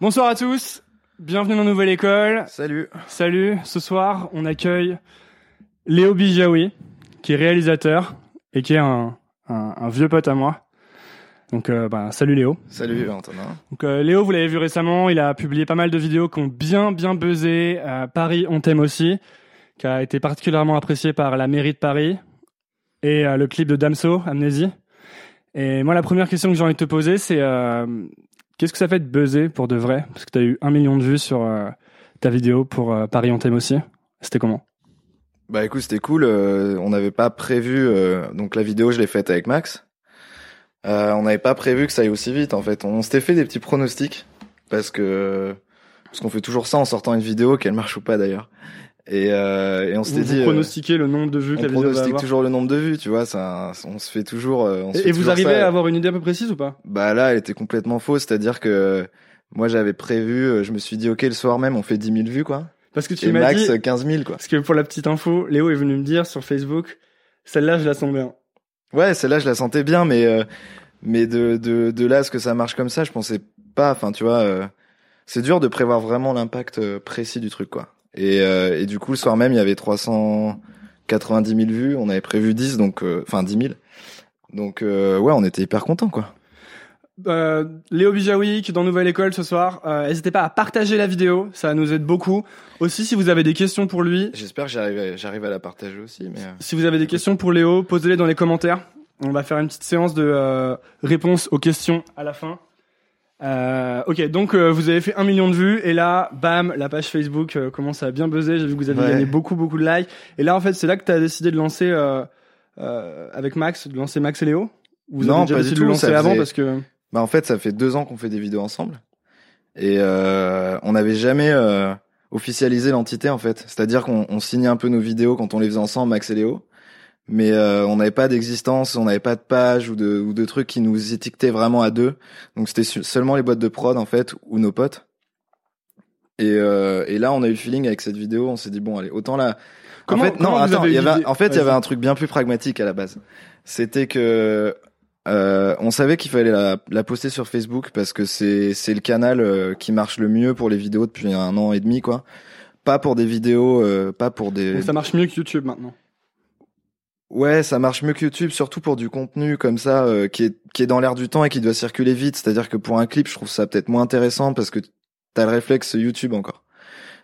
Bonsoir à tous, bienvenue dans Nouvelle École. Salut. Salut, ce soir on accueille Léo Bijawi, qui est réalisateur et qui est un, un, un vieux pote à moi. Donc euh, bah, salut Léo. Salut Antonin. Donc euh, Léo, vous l'avez vu récemment, il a publié pas mal de vidéos qui ont bien bien buzzé. Euh, Paris, on t'aime aussi, qui a été particulièrement apprécié par la mairie de Paris et euh, le clip de Damso, Amnésie. Et moi, la première question que j'ai envie de te poser, c'est euh, qu'est-ce que ça fait de buzzer pour de vrai? Parce que tu as eu un million de vues sur euh, ta vidéo pour euh, Paris, on t'aime aussi. C'était comment? Bah écoute, c'était cool. euh, on n'avait pas prévu. donc la vidéo, je l'ai faite avec Max. On n'avait pas prévu que ça aille aussi vite. En fait, on s'était fait des petits pronostics parce que parce qu'on fait toujours ça en sortant une vidéo, qu'elle marche ou pas d'ailleurs. Et, euh, et on s'était dit. pronostiquez le nombre de vues que on la vidéo va pronostique avoir toujours le nombre de vues, tu vois. Ça, on se fait toujours. euh, on se Et, fait et vous arrivez ça. à avoir une idée un peu précise ou pas? Bah là, elle était complètement fausse. C'est-à-dire que moi, j'avais prévu. euh, Je me suis dit, ok, le soir même, on fait 10 000 vues, quoi. Parce que tu m'as Max, dit, euh, 15 000, quoi. parce que pour la petite info, Léo est venu me dire sur Facebook, celle-là je la sens bien. Ouais, celle-là, je la sentais bien, mais euh, mais de, de de là à ce que ça marche comme ça, je pensais pas. Enfin, tu vois, euh, c'est dur de prévoir vraiment l'impact euh, précis du truc, quoi. Et euh, et du coup, le soir même, il y avait 390 000 vues. On avait prévu 10, donc euh, enfin 10 000. Donc euh, ouais, on était hyper contents, quoi. Euh, Léo Bijawi qui est dans Nouvelle École ce soir. Euh, N'hésitez pas à partager la vidéo, ça nous aide beaucoup. Aussi, si vous avez des questions pour lui, J'espère que j'arrive à, j'arrive à la partager aussi, mais. euh, si vous avez des questions pour Léo, posez-les dans les commentaires. On va faire une petite séance de euh, réponses aux questions à la fin. Euh, ok, donc euh, vous avez fait un million de vues et là, bam, la page Facebook euh, commence à bien buzzer. J'ai vu que vous avez Ouais. gagné beaucoup, beaucoup de likes. Et là, en fait, c'est là que tu as décidé de lancer euh, euh, avec Max, de lancer Max et Léo? Ou Vous Non, avez déjà pas décidé du de tout, lancer avant parce que Bah en fait, ça fait deux ans qu'on fait des vidéos ensemble et euh, on n'avait jamais euh, officialisé l'entité en fait. C'est-à-dire qu'on on signait un peu nos vidéos quand on les faisait ensemble, Max et Léo, mais euh, on n'avait pas d'existence, on n'avait pas de page ou de ou de trucs qui nous étiquetaient vraiment à deux. Donc c'était seulement les boîtes de prod en fait ou nos potes. Et, euh, et là, on a eu le feeling avec cette vidéo. On s'est dit bon, allez, autant la. Comment- en fait, non, attends. avez Il y avait, en fait, il y avait un truc bien plus pragmatique à la base. C'était que euh, on savait qu'il fallait la, la poster sur Facebook parce que c'est c'est le canal euh, qui marche le mieux pour les vidéos depuis un an et demi, quoi. Pas pour des vidéos, euh, pas pour des. donc ça marche mieux que YouTube maintenant. Ouais, ça marche mieux que YouTube, surtout pour du contenu comme ça euh, qui est qui est dans l'air du temps et qui doit circuler vite. C'est-à-dire que pour un clip, je trouve ça peut-être moins intéressant parce que t'as le réflexe YouTube encore.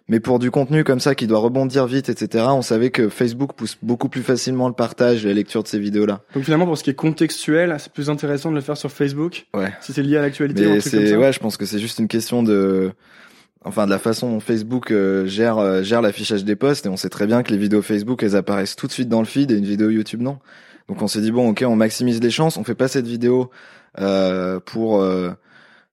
Mais pour du contenu comme ça qui doit rebondir vite, etc., on savait que Facebook pousse beaucoup plus facilement le partage et la lecture de ces vidéos-là. Donc finalement, pour ce qui est contextuel, c'est plus intéressant de le faire sur Facebook, Ouais. si c'est lié à l'actualité ouais, je pense que c'est juste une question de enfin de la façon dont Facebook euh, gère euh, gère l'affichage des posts et on sait très bien que les vidéos Facebook elles apparaissent tout de suite dans le feed et une vidéo YouTube non. Donc on s'est dit bon OK, on maximise les chances, on fait pas cette vidéo euh, pour euh,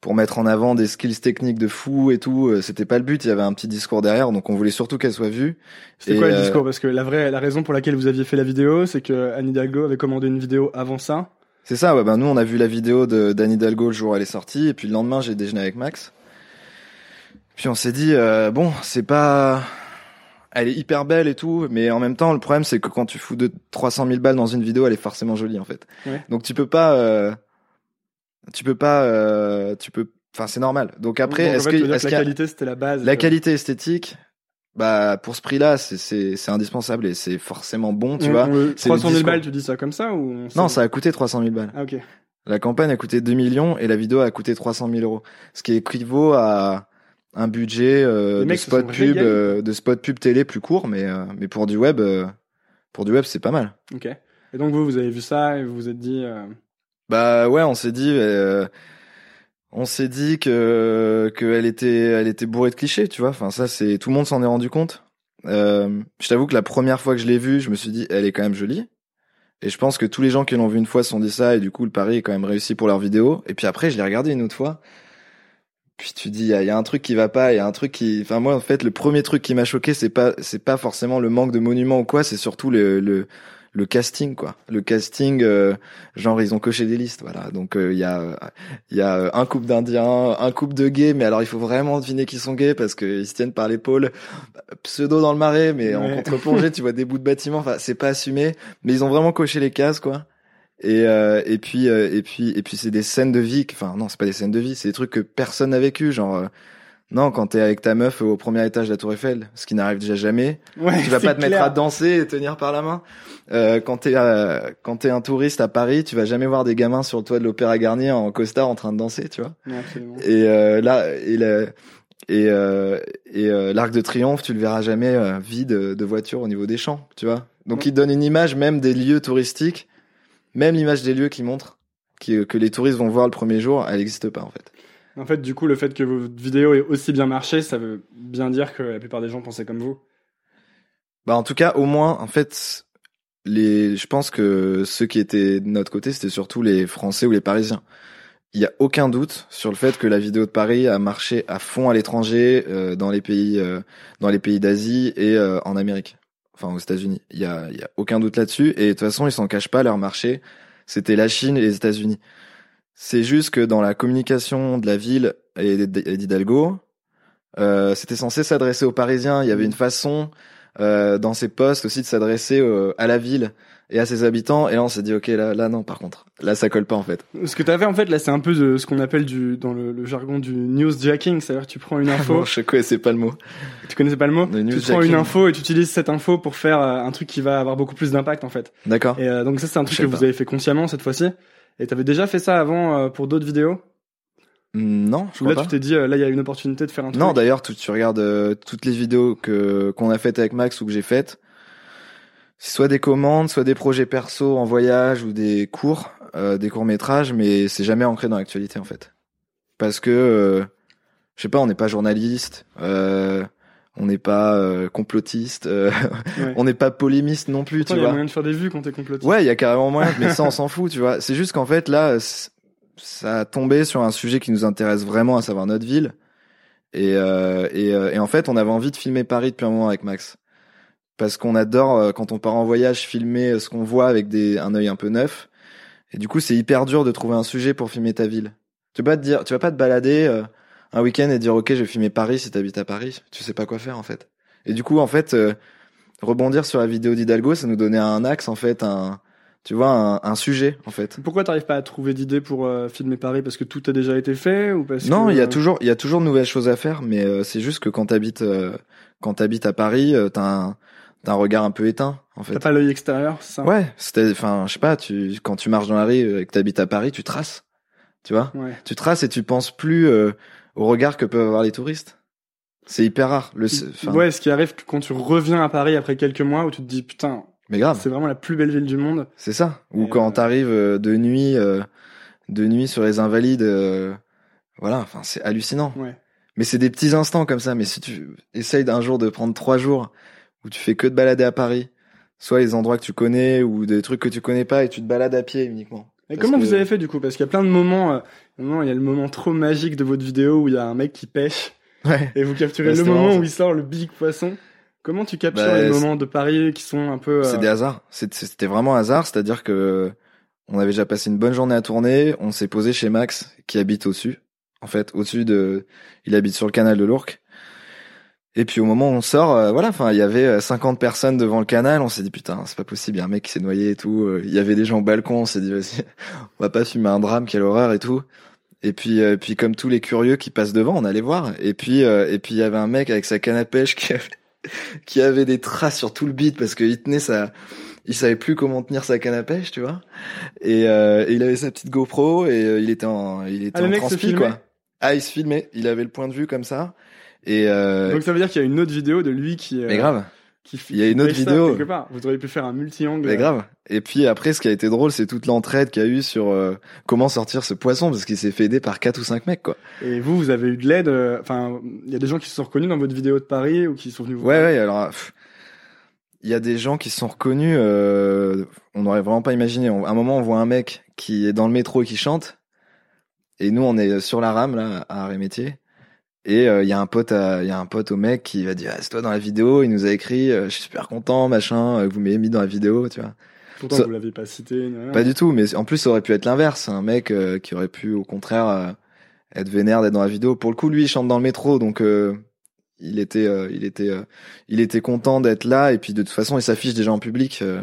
pour mettre en avant des skills techniques de fou et tout, Euh, c'était pas le but, il y avait un petit discours derrière donc on voulait surtout qu'elle soit vue. C'était quoi le euh, discours? Parce que la vraie, la raison pour laquelle vous aviez fait la vidéo, c'est que Anne Hidalgo avait commandé une vidéo avant ça? C'est ça, ouais, ben nous on a vu la vidéo de d'Anne Hidalgo le jour où elle est sortie, et puis le lendemain j'ai déjeuné avec Max. Puis on s'est dit, euh, bon, c'est pas... Elle est hyper belle et tout, mais en même temps le problème c'est que quand tu fous de 300 000 balles dans une vidéo, elle est forcément jolie en fait. Ouais. Donc tu peux pas... euh, Tu peux pas... euh, Tu peux... Enfin c'est normal. Donc après, est-ce que, est-ce que la qualité c'était la base la euh, qualité esthétique, bah pour ce prix-là, c'est c'est c'est indispensable et c'est forcément bon, tu on- vois. on- c'est le 300 000 discours. balles, tu dis ça comme ça ou Non, ça a coûté 300 000 balles. Ah ok. La campagne a coûté 2 millions et la vidéo a coûté 300 000 euros. Ce qui équivaut à un budget euh, de spot pub, euh, de spot pub télé plus court, mais euh, mais pour du web, euh, pour du web c'est pas mal. Ok. Et donc vous, vous avez vu ça et vous vous êtes dit. euh, Bah ouais, on s'est dit, euh, on s'est dit que qu'elle était, elle était bourrée de clichés, tu vois. Enfin ça c'est tout le monde s'en est rendu compte. Euh, je t'avoue que la première fois que je l'ai vue, je me suis dit, elle est quand même jolie. Et je pense que tous les gens qui l'ont vu une fois se sont dit ça, et du coup, le pari est quand même réussi pour leur vidéo. Et puis après, je l'ai regardé une autre fois. Puis tu dis, il y, y a un truc qui va pas, il y a un truc qui, enfin moi en fait, le premier truc qui m'a choqué, c'est pas, c'est pas forcément le manque de monuments ou quoi, c'est surtout le, le, le casting quoi. Le casting, euh, genre ils ont coché des listes, voilà. Donc euh, il y a, il y a un couple d'Indiens, un couple de gays, mais alors il faut vraiment deviner qu'ils sont gays parce qu'ils se tiennent par l'épaule, pseudo dans le marais, mais en contre-plongée, tu vois des bouts de bâtiments. Enfin, c'est pas assumé, mais ils ont vraiment coché les cases quoi. Et euh, et puis euh, et puis et puis c'est des scènes de vie. que- Enfin non, c'est pas des scènes de vie, c'est des trucs que personne n'a vécu. Genre euh, non, quand t'es avec ta meuf au premier étage de la Tour Eiffel, ce qui n'arrive déjà jamais. Ouais, Tu vas pas te mettre à danser et tenir par la main. Euh, quand t'es euh, quand t'es un touriste à Paris, tu vas jamais voir des gamins sur le toit de l'Opéra Garnier en costard en train de danser, tu vois. Absolument. Et euh, là et la- et euh, et euh, l'arc de triomphe, tu le verras jamais euh, vide de voitures au niveau des champs, tu vois. Donc Ouais. il donne une image même des lieux touristiques, même l'image des lieux qui montre qui, que les touristes vont voir le premier jour, elle n'existe pas en fait. En fait, du coup, le fait que votre vidéo ait aussi bien marché, ça veut bien dire que la plupart des gens pensaient comme vous. Bah en tout cas, au moins en fait les je pense que ceux qui étaient de notre côté, c'était surtout les Français ou les Parisiens. Il y a aucun doute sur le fait que la vidéo de Paris a marché à fond à l'étranger, euh, dans les pays, euh, dans les pays d'Asie et euh, en Amérique, enfin aux États-Unis. Il y a, y a aucun doute là-dessus. Et de toute façon, ils s'en cachent pas. Leur marché, c'était la Chine et les États-Unis. C'est juste que dans la communication de la ville et d'Hidalgo, euh, c'était censé s'adresser aux Parisiens. Il y avait une façon euh, dans ces postes aussi de s'adresser euh, à la ville et à ses habitants. Et là, on s'est dit, ok, là, là, non, par contre, là, ça colle pas en fait. Ce que fait, en fait, là, c'est un peu de ce qu'on appelle du, dans le, le jargon du newsjacking. C'est-à-dire tu prends une info, Bon, je connaissais pas le mot. tu connaissais pas le mot, Le tu prends une info et tu utilises cette info pour faire euh, un truc qui va avoir beaucoup plus d'impact, en fait. D'accord. Et euh, donc ça, c'est un truc que vous avez fait consciemment cette fois-ci. Et t'avais déjà fait ça avant euh, pour d'autres vidéos? Hmm, Non, je crois là, pas. tu t'es dit, euh, là, il y a une opportunité de faire un truc? Non, d'ailleurs, tu, tu regardes euh, toutes les vidéos que qu'on a faites avec Max ou que j'ai faites. C'est soit des commandes, soit des projets perso en voyage ou des cours, euh, des courts métrages, mais c'est jamais ancré dans l'actualité en fait. Parce que, euh, je sais pas, on n'est pas journaliste, euh, on n'est pas euh, complotiste, euh, Ouais. on n'est pas polémiste non plus, Pourtant, tu il y a vois. moyen de faire des vues quand t'es complotiste. Ouais, il y a carrément moyen, mais ça on s'en fout, tu vois. C'est juste qu'en fait là, ça a tombé sur un sujet qui nous intéresse vraiment, à savoir notre ville. Et, euh, et, euh, et en fait, on avait envie de filmer Paris depuis un moment avec Max, parce qu'on adore euh, quand on part en voyage filmer euh, ce qu'on voit avec des, un œil un peu neuf. Et du coup, c'est hyper dur de trouver un sujet pour filmer ta ville. Tu vas pas te dire, tu vas pas te balader euh, un week-end et dire ok, je vais filmer Paris si t'habites à Paris. Tu sais pas quoi faire en fait. Et du coup, en fait, euh, rebondir sur la vidéo d'Hidalgo, ça nous donnait un axe en fait, un, tu vois, un, un sujet en fait. Pourquoi t'arrives pas à trouver d'idées pour euh, filmer Paris? Parce que tout a déjà été fait ou parce Non, il y a toujours, il y a toujours de nouvelles choses à faire, mais c'est juste que quand t'habites, quand t'habites à Paris, t'as un, t'as un regard un peu éteint en fait. T'as pas l'œil extérieur, ça? Ouais, c'était, enfin, je sais pas, tu, quand tu marches dans la rue et que t'habites à Paris, tu traces, tu vois, Ouais. tu traces et tu penses plus euh, au regard que peuvent avoir les touristes. C'est hyper rare. Le, Ouais, ce qui arrive quand tu reviens à Paris après quelques mois où tu te dis putain, mais grave. c'est vraiment la plus belle ville du monde. C'est ça. Ou quand euh, t'arrives euh, de nuit, euh, de nuit sur les Invalides, euh, voilà. Enfin, c'est hallucinant. Ouais. Mais c'est des petits instants comme ça. Mais si tu essayes d'un jour de prendre trois jours où tu fais que de balader à Paris, soit les endroits que tu connais ou des trucs que tu connais pas et tu te balades à pied uniquement. Et Parce comment que- vous avez fait du coup? Parce qu'il y a plein de moments. euh, il y a le moment trop magique de votre vidéo où il y a un mec qui pêche Ouais. et vous capturez le moment où il sort le big poisson. Comment tu captures Bah, les moments de Paris qui sont un peu. euh, C'est des hasards. C'était vraiment hasard. C'est-à-dire que on avait déjà passé une bonne journée à tourner. On s'est posé chez Max, qui habite au-dessus. En fait, au-dessus de, il habite sur le canal de l'Ourcq. Et puis au moment où on sort, euh, voilà, enfin, il y avait euh, 50 personnes devant le canal. On s'est dit putain, c'est pas possible. Il y a un mec qui s'est noyé et tout. Euh, Il y avait des gens au balcon. On s'est dit vas-y, on va pas filmer un drame, quelle horreur et tout. Et puis, euh, puis comme tous les curieux qui passent devant, on allait voir. Et puis, euh, et puis il y avait un mec avec sa canne à pêche qui avait, qui avait des traces sur tout le beat parce qu'il tenait sa, il savait plus comment tenir sa canne à pêche, tu vois. Et, euh, et il avait sa petite GoPro et euh, il était en, il était Ah, en transpi quoi. Ah, il se filmait. Il avait le point de vue comme ça. Et euh, Donc ça veut dire qu'il y a une autre vidéo de lui qui. euh, mais grave, qui Il y a une autre vidéo. quelque part. Vous auriez pu faire un multi-angle. mais grave. Et puis après, ce qui a été drôle, c'est toute l'entraide qu'il y a eu sur euh, comment sortir ce poisson parce qu'il s'est fait aider par quatre ou cinq mecs quoi. Et vous, vous avez eu de l'aide. euh, Enfin, il y a des gens qui se sont reconnus dans votre vidéo de Paris ou qui sont venus vous. Ouais, ouais, alors, il y a des gens qui se sont reconnus, euh, on n'aurait vraiment pas imaginé. On- à un moment, on voit un mec qui est dans le métro et qui chante, et nous, on est sur la rame, là, à Arrêt-Métier, et euh, il y a un pote, il y a un pote au mec qui va dire, ah, c'est toi dans la vidéo, il nous a écrit, euh, je suis super content, machin, euh, que vous m'ayez mis dans la vidéo, tu vois. Pourtant, Ça- vous l'aviez pas cité. rien. Pas du tout, mais en plus, ça aurait pu être l'inverse, un mec euh, qui aurait pu, au contraire, euh, être vénère d'être dans la vidéo. Pour le coup, lui, il chante dans le métro, donc euh, il était, euh, il était, euh, il était content d'être là. Et puis de toute façon, il s'affiche déjà en public euh,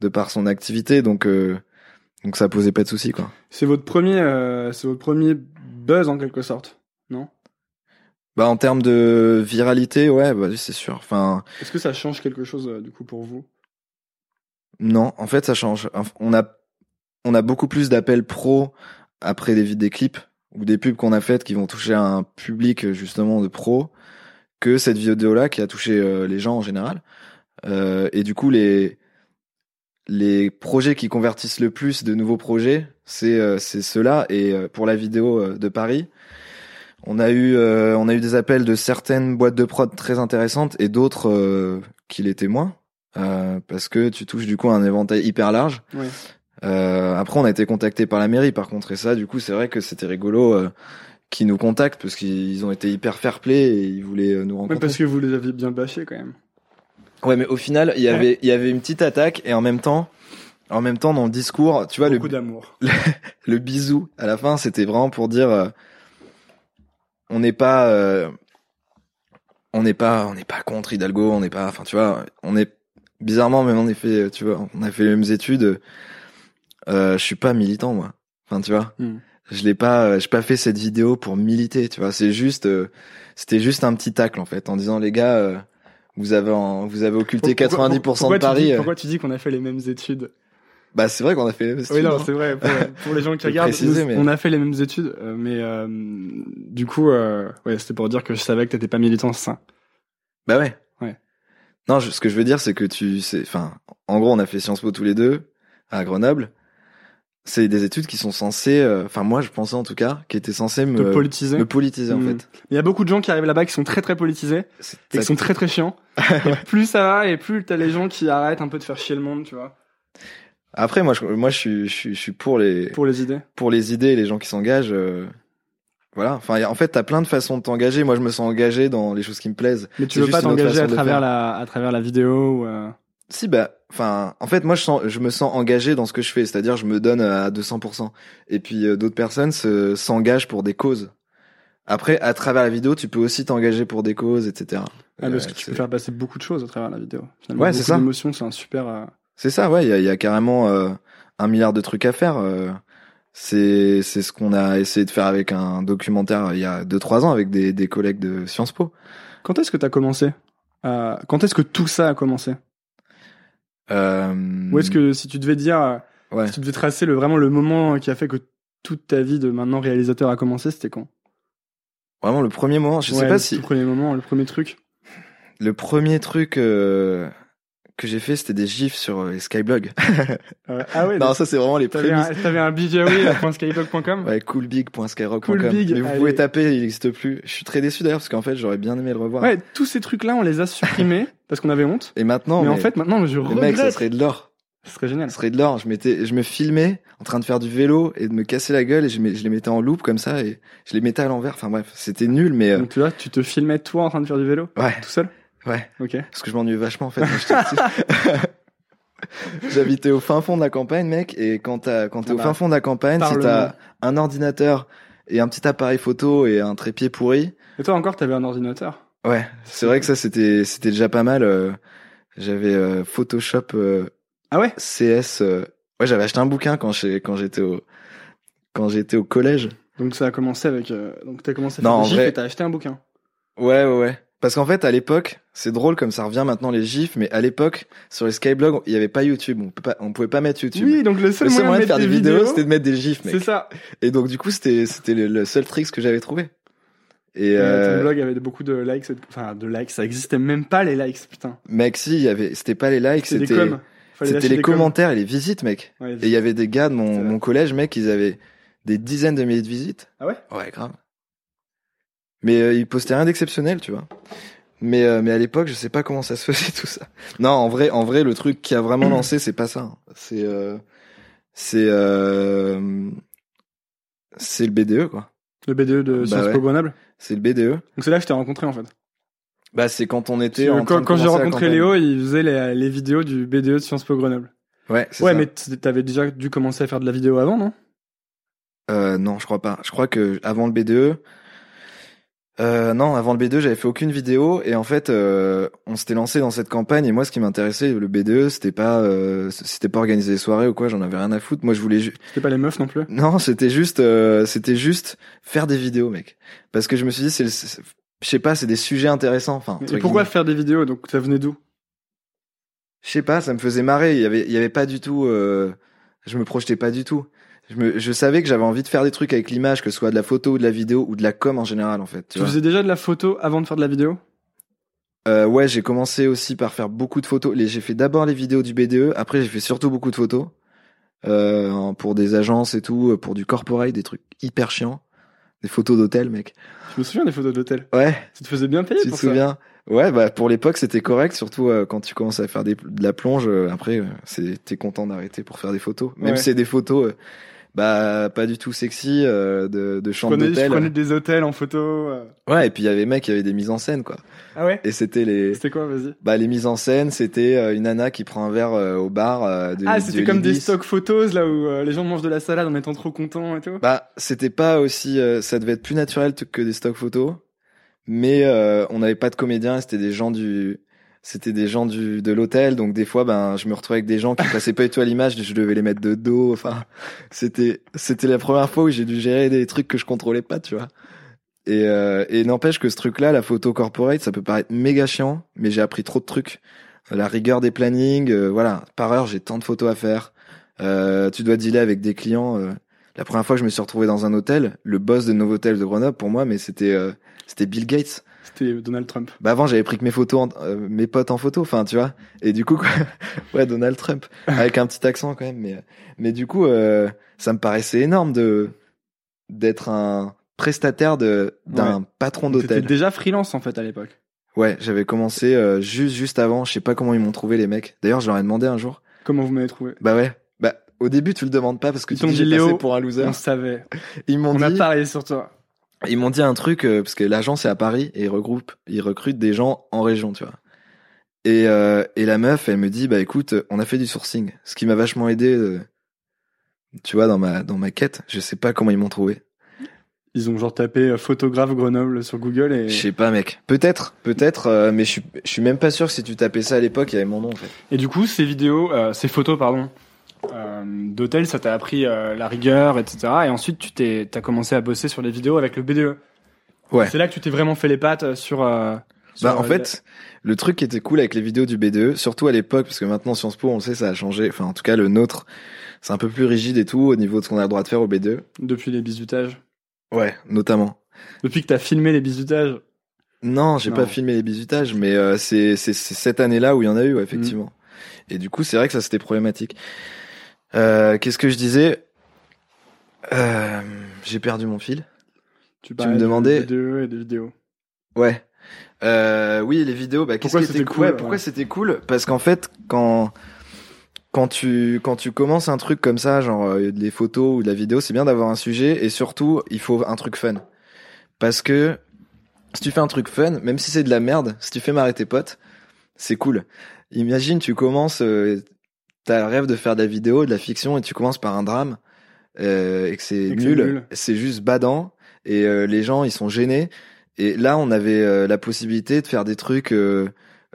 de par son activité, donc euh, Donc ça posait pas de soucis quoi. C'est votre premier, euh, c'est votre premier buzz en quelque sorte, non? Bah en termes de viralité, ouais, bah c'est sûr. Enfin, Est-ce que ça change quelque chose euh, du coup pour vous? Non, en fait ça change. On a on a beaucoup plus d'appels pro après des clips ou des pubs qu'on a faites qui vont toucher un public justement de pro que cette vidéo là qui a touché euh, les gens en général. Euh, et du coup les les projets qui convertissent le plus de nouveaux projets, c'est euh, c'est ceux-là. Et euh, pour la vidéo euh, de Paris, on a eu on a eu des appels de certaines boîtes de prod très intéressantes et d'autres qui l'étaient moins, parce que tu touches du coup un éventail hyper large. Ouais. après, on a été contacté par la mairie, par contre, et ça, du coup, c'est vrai que c'était rigolo qui nous contactent parce qu'ils ont été hyper fair-play et ils voulaient nous rencontrer. Ouais, parce que vous les aviez bien bâchés quand même. Ouais, mais au final, il y avait, il y avait une petite attaque et en même temps, en même temps, dans le discours, tu vois, Beaucoup le, d'amour. le, le bisou à la fin, c'était vraiment pour dire, euh, on n'est pas, euh, on n'est pas, on n'est pas contre Hidalgo, on n'est pas, enfin, tu vois, on est bizarrement, même en effet, tu vois, on a fait les mêmes études. Euh, je suis pas militant, moi. Enfin, tu vois, Hmm. je l'ai pas, j'ai pas fait cette vidéo pour militer, tu vois. C'est juste, euh, c'était juste un petit tacle en fait, en disant les gars. euh, vous avez en- vous avez occulté Pourquoi- 90% pourquoi de tu Paris. dis- euh. pourquoi tu dis qu'on a fait les mêmes études? Bah c'est vrai qu'on a fait les mêmes Oui, non, hein. c'est vrai. Pour, pour les gens qui regardent, préciser, nous, mais- on a fait les mêmes études, euh, mais euh, du coup, euh, ouais, c'était pour dire que je savais que t'étais pas militant, ça? Bah ouais. Ouais. Non, je- ce que je veux dire, c'est que tu sais, enfin, en gros, on a fait Sciences Po tous les deux à Grenoble. C'est des études qui sont censées, euh, enfin moi, je pensais en tout cas, qui étaient censées me, Te politiser. me politiser en Hmm. fait. Il y a beaucoup de gens qui arrivent là-bas qui sont très très politisés et qui sont très très chiants. et plus ça va et plus t'as les gens qui arrêtent un peu de faire chier le monde, tu vois, Après, moi, je, moi, je suis, je suis, je suis pour les, pour les idées. pour les idées, les gens qui s'engagent. euh, voilà. Enfin, en fait, t'as plein de façons de t'engager. Moi, je me sens engagé dans les choses qui me plaisent. Mais tu veux pas t'engager à travers la à travers la vidéo ou euh, Si, bah, enfin, en fait, moi, je, sens, je me sens engagé dans ce que je fais, c'est-à-dire, je me donne à 200%. Et puis, euh, d'autres personnes se- s'engagent pour des causes. Après, à travers la vidéo, tu peux aussi t'engager pour des causes, etc. ah, parce que Euh, tu c'est- peux faire passer beaucoup de choses à travers la vidéo. Finalement, Ouais, c'est ça. d'émotions, c'est un super. C'est ça, ouais, il y a, il y a carrément euh, un milliard de trucs à faire. euh, c'est c'est ce qu'on a essayé de faire avec un documentaire euh, il y a 2-3 ans avec des, des collègues de Sciences Po. Quand est-ce que t'as commencé Quand est-ce que tout ça a commencé? Ou est-ce que si tu devais dire, Ouais. si tu devais tracer le vraiment le moment qui a fait que toute ta vie de maintenant réalisateur a commencé, c'était quand? Vraiment le premier moment, je sais Ouais, pas le si... tout premier moment, le premier truc. Le premier truc euh, que j'ai fait, c'était des gifs sur euh, les Skyblog. Euh, ah ouais. non, ça c'est vraiment les prémices. un, t'avais un bijawi.skyblog.com Ouais, coolbig.skyrock.com. Coolbig, Mais vous allez. pouvez taper, il n'existe plus. Je suis très déçu d'ailleurs parce qu'en fait, j'aurais bien aimé le revoir. Ouais, tous ces trucs-là, on les a supprimés parce qu'on avait honte. Et maintenant, mais, mais, en fait, maintenant, je regrette. mec, ça serait de l'or. Ce serait génial. Ça serait de l'or. Je m'étais, je me filmais en train de faire du vélo et de me casser la gueule et je, mets- je les mettais en loop comme ça et je les mettais à l'envers. Enfin bref, c'était nul, mais euh, Donc tu vois, tu te filmais toi en train de faire du vélo, ouais, tout seul. Ouais. Ok. Parce que je m'ennuyais vachement en fait. J'habitais au fin fond de la campagne, mec, et quand t'as, quand t'es Ah au fin fond de la campagne, si t'as un ordinateur et un petit appareil photo et un trépied pourri, Et toi encore, t'avais un ordinateur? ouais, c'est vrai que ça c'était, c'était déjà pas mal. euh, j'avais euh, Photoshop euh, Ah ouais? CS. ouais, j'avais acheté un bouquin quand j'ai, quand j'étais au, quand j'étais au collège. Donc ça a commencé avec. donc t'as commencé à Non, faire en des gifs vrai- et t'as acheté un bouquin. Ouais, ouais, ouais. Parce qu'en fait, à l'époque, c'est drôle comme ça revient maintenant les gifs, mais à l'époque, sur les Skyblogs, il y avait pas YouTube. On, peut pas, on pouvait pas mettre YouTube. Oui, donc le seul, le seul moyen de faire des des vidéos, c'était de mettre des gifs, mec. C'est ça. Et donc, du coup, c'était, c'était le, le seul trick que j'avais trouvé. Et, euh, Ton blog avait beaucoup de likes. Enfin, de likes. Ça existait même pas les likes, putain. mec, si, il y avait, c'était pas les likes, C'était c'était, les commentaires et les visites, mec. Ouais, Et il y avait des gars de mon, mon collège, mec, ils avaient des dizaines de milliers de visites. Ah ouais? Ouais, grave. Mais euh, ils postaient rien d'exceptionnel, tu vois. Mais euh, mais à l'époque, je sais pas comment ça se faisait tout ça. Non, en vrai, en vrai, le truc qui a vraiment lancé, c'est pas ça. C'est euh, c'est c'est le BDE quoi. Le BDE de Bah Sciences ouais. Po Grenoble. C'est le BDE. Donc c'est là que je t'ai rencontré en fait. Bah c'est quand on était en quand j'ai rencontré. Léo, il faisait les, les vidéos du BDE de Sciences Po Grenoble. Ouais, c'est Ouais, ça. mais t'avais déjà dû commencer à faire de la vidéo avant, non? Euh, non, je crois pas. Je crois que avant le BDE, Euh, non, avant le B2, j'avais fait aucune vidéo et en fait, euh, on s'était lancé dans cette campagne et moi, ce qui m'intéressait, le B2, c'était pas, euh, c'était pas organiser des soirées ou quoi, j'en avais rien à foutre. Moi, je voulais, ju- C'était pas les meufs non plus? non, c'était juste, c'était juste faire des vidéos, mec. Parce que je me suis dit, c'est, le- je sais pas, c'est des sujets intéressants. Enfin, Et pourquoi guillemets. faire des vidéos? Donc ça venait d'où? Je sais pas, ça me faisait marrer. Il y avait, il y avait pas du tout. Je me projetais pas du tout. Je, me, je savais que j'avais envie de faire des trucs avec l'image, que ce soit de la photo ou de la vidéo ou de la com en général, en fait. Tu faisais déjà de la photo avant de faire de la vidéo? Euh, ouais, j'ai commencé aussi par faire beaucoup de photos. J'ai fait d'abord les vidéos du BDE. Après, j'ai fait surtout beaucoup de photos euh, pour des agences et tout, pour du corporate, des trucs hyper chiants, des photos d'hôtel, mec. Je me souviens des photos d'hôtel. Ouais, Tu te faisais bien payer tu te pour ça? souviens? Ouais, bah pour l'époque c'était correct, surtout euh, quand tu commences à faire des, de la plonge. euh, après, euh, c'est t'es content d'arrêter pour faire des photos, même Ouais. si c'est des photos, euh, bah pas du tout sexy, euh, de, de Je chambres prenais, je d'hôtel. prenais des hôtels en photo. euh. Ouais, et puis il y avait mecs qui avaient des mises en scène quoi. Ah ouais? Et c'était les, C'était quoi, vas-y? Bah les mises en scène, c'était euh, une nana qui prend un verre euh, au bar. de, Ah, c'était comme des stock photos là où les gens mangent de la salade en étant trop contents et tout. Bah, c'était pas aussi, euh, ça devait être plus naturel que des stock photos, mais euh, on n'avait pas de comédiens, c'était des gens du, c'était des gens du de l'hôtel, donc des fois, ben, je me retrouvais avec des gens qui passaient pas du tout à l'image, je devais les mettre de dos, enfin, c'était, c'était la première fois où j'ai dû gérer des trucs que je contrôlais pas, tu vois. Et, euh, et n'empêche que ce truc-là, la photo corporate, ça peut paraître méga chiant, mais j'ai appris trop de trucs. La rigueur des plannings, euh, voilà, par heure j'ai tant de photos à faire. Euh, tu dois dealer avec des clients. Euh, la première fois que je me suis retrouvé dans un hôtel, le boss de Novotel de Grenoble pour moi, mais c'était euh, c'était Bill Gates. C'était Donald Trump. Bah avant j'avais pris que mes photos, en- euh, mes potes en photo, enfin tu vois. Et du coup quoi, ouais Donald Trump avec un petit accent quand même, mais mais du coup euh, ça me paraissait énorme de d'être un prestataire de d'un Ouais. patron d'hôtel. déjà freelance en fait à l'époque. Ouais, j'avais commencé euh, juste juste avant. Je sais pas comment ils m'ont trouvé les mecs. D'ailleurs je leur ai demandé un jour. Comment vous m'avez trouvé? Bah ouais. Au début tu le demandes pas parce que Ils tu dis j'ai dit, passé pour un loser. On savait. Ils m'ont On a dit. parlé sur toi. Ils m'ont dit un truc euh, parce que l'agence est à Paris et ils regroupent, ils recrutent des gens en région, tu vois. Et euh, et la meuf, elle me dit bah écoute, on a fait du sourcing, ce qui m'a vachement aidé, euh, tu vois, dans ma dans ma quête. Je sais pas comment ils m'ont trouvé. Ils ont genre tapé photographe Grenoble sur Google et, Je sais pas, mec. Peut-être, peut-être, euh, mais je suis je suis même pas sûr que si tu tapais ça à l'époque, il y avait mon nom en fait. et du coup ces vidéos, euh, ces photos pardon, euh, d'hôtel, ça t'a appris euh, la rigueur, etc. Et ensuite tu t'es, t'as commencé à bosser sur les vidéos avec le BDE. Ouais. C'est là que tu t'es vraiment fait les pattes euh, sur. euh, sur, Bah en euh, fait, le truc qui était cool avec les vidéos du BDE, surtout à l'époque, parce que maintenant Sciences Po, on le sait, ça a changé. Enfin, en tout cas, le nôtre, c'est un peu plus rigide et tout au niveau de ce qu'on a le droit de faire au BDE. depuis les bisutages, Ouais, notamment. depuis que t'as filmé les bisutages. Non, j'ai pas filmé les bisutages, mais euh, c'est c'est c'est cette année-là où il y en a eu, ouais, effectivement. Et du coup, c'est vrai que ça c'était problématique. Euh, Qu'est-ce que je disais euh, J'ai perdu mon fil. Tu, me parlais de demandais- BDE et des vidéos. Ouais. Euh, oui, les vidéos. Bah, qu'est-ce Pourquoi c'était cool cool, ouais, ouais. Pourquoi c'était cool Parce qu'en fait, quand quand tu quand tu commences un truc comme ça, genre euh, les photos ou de la vidéo, c'est bien d'avoir un sujet et surtout il faut un truc fun. Parce que si tu fais un truc fun, même si c'est de la merde, si tu fais marrer tes potes, c'est cool. Imagine, tu commences, euh, t'as le rêve de faire de la vidéo, de la fiction, et tu commences par un drame, euh, et que c'est nul, nul. c'est juste badant, et euh, les gens ils sont gênés. Et là, on avait euh, la possibilité de faire des trucs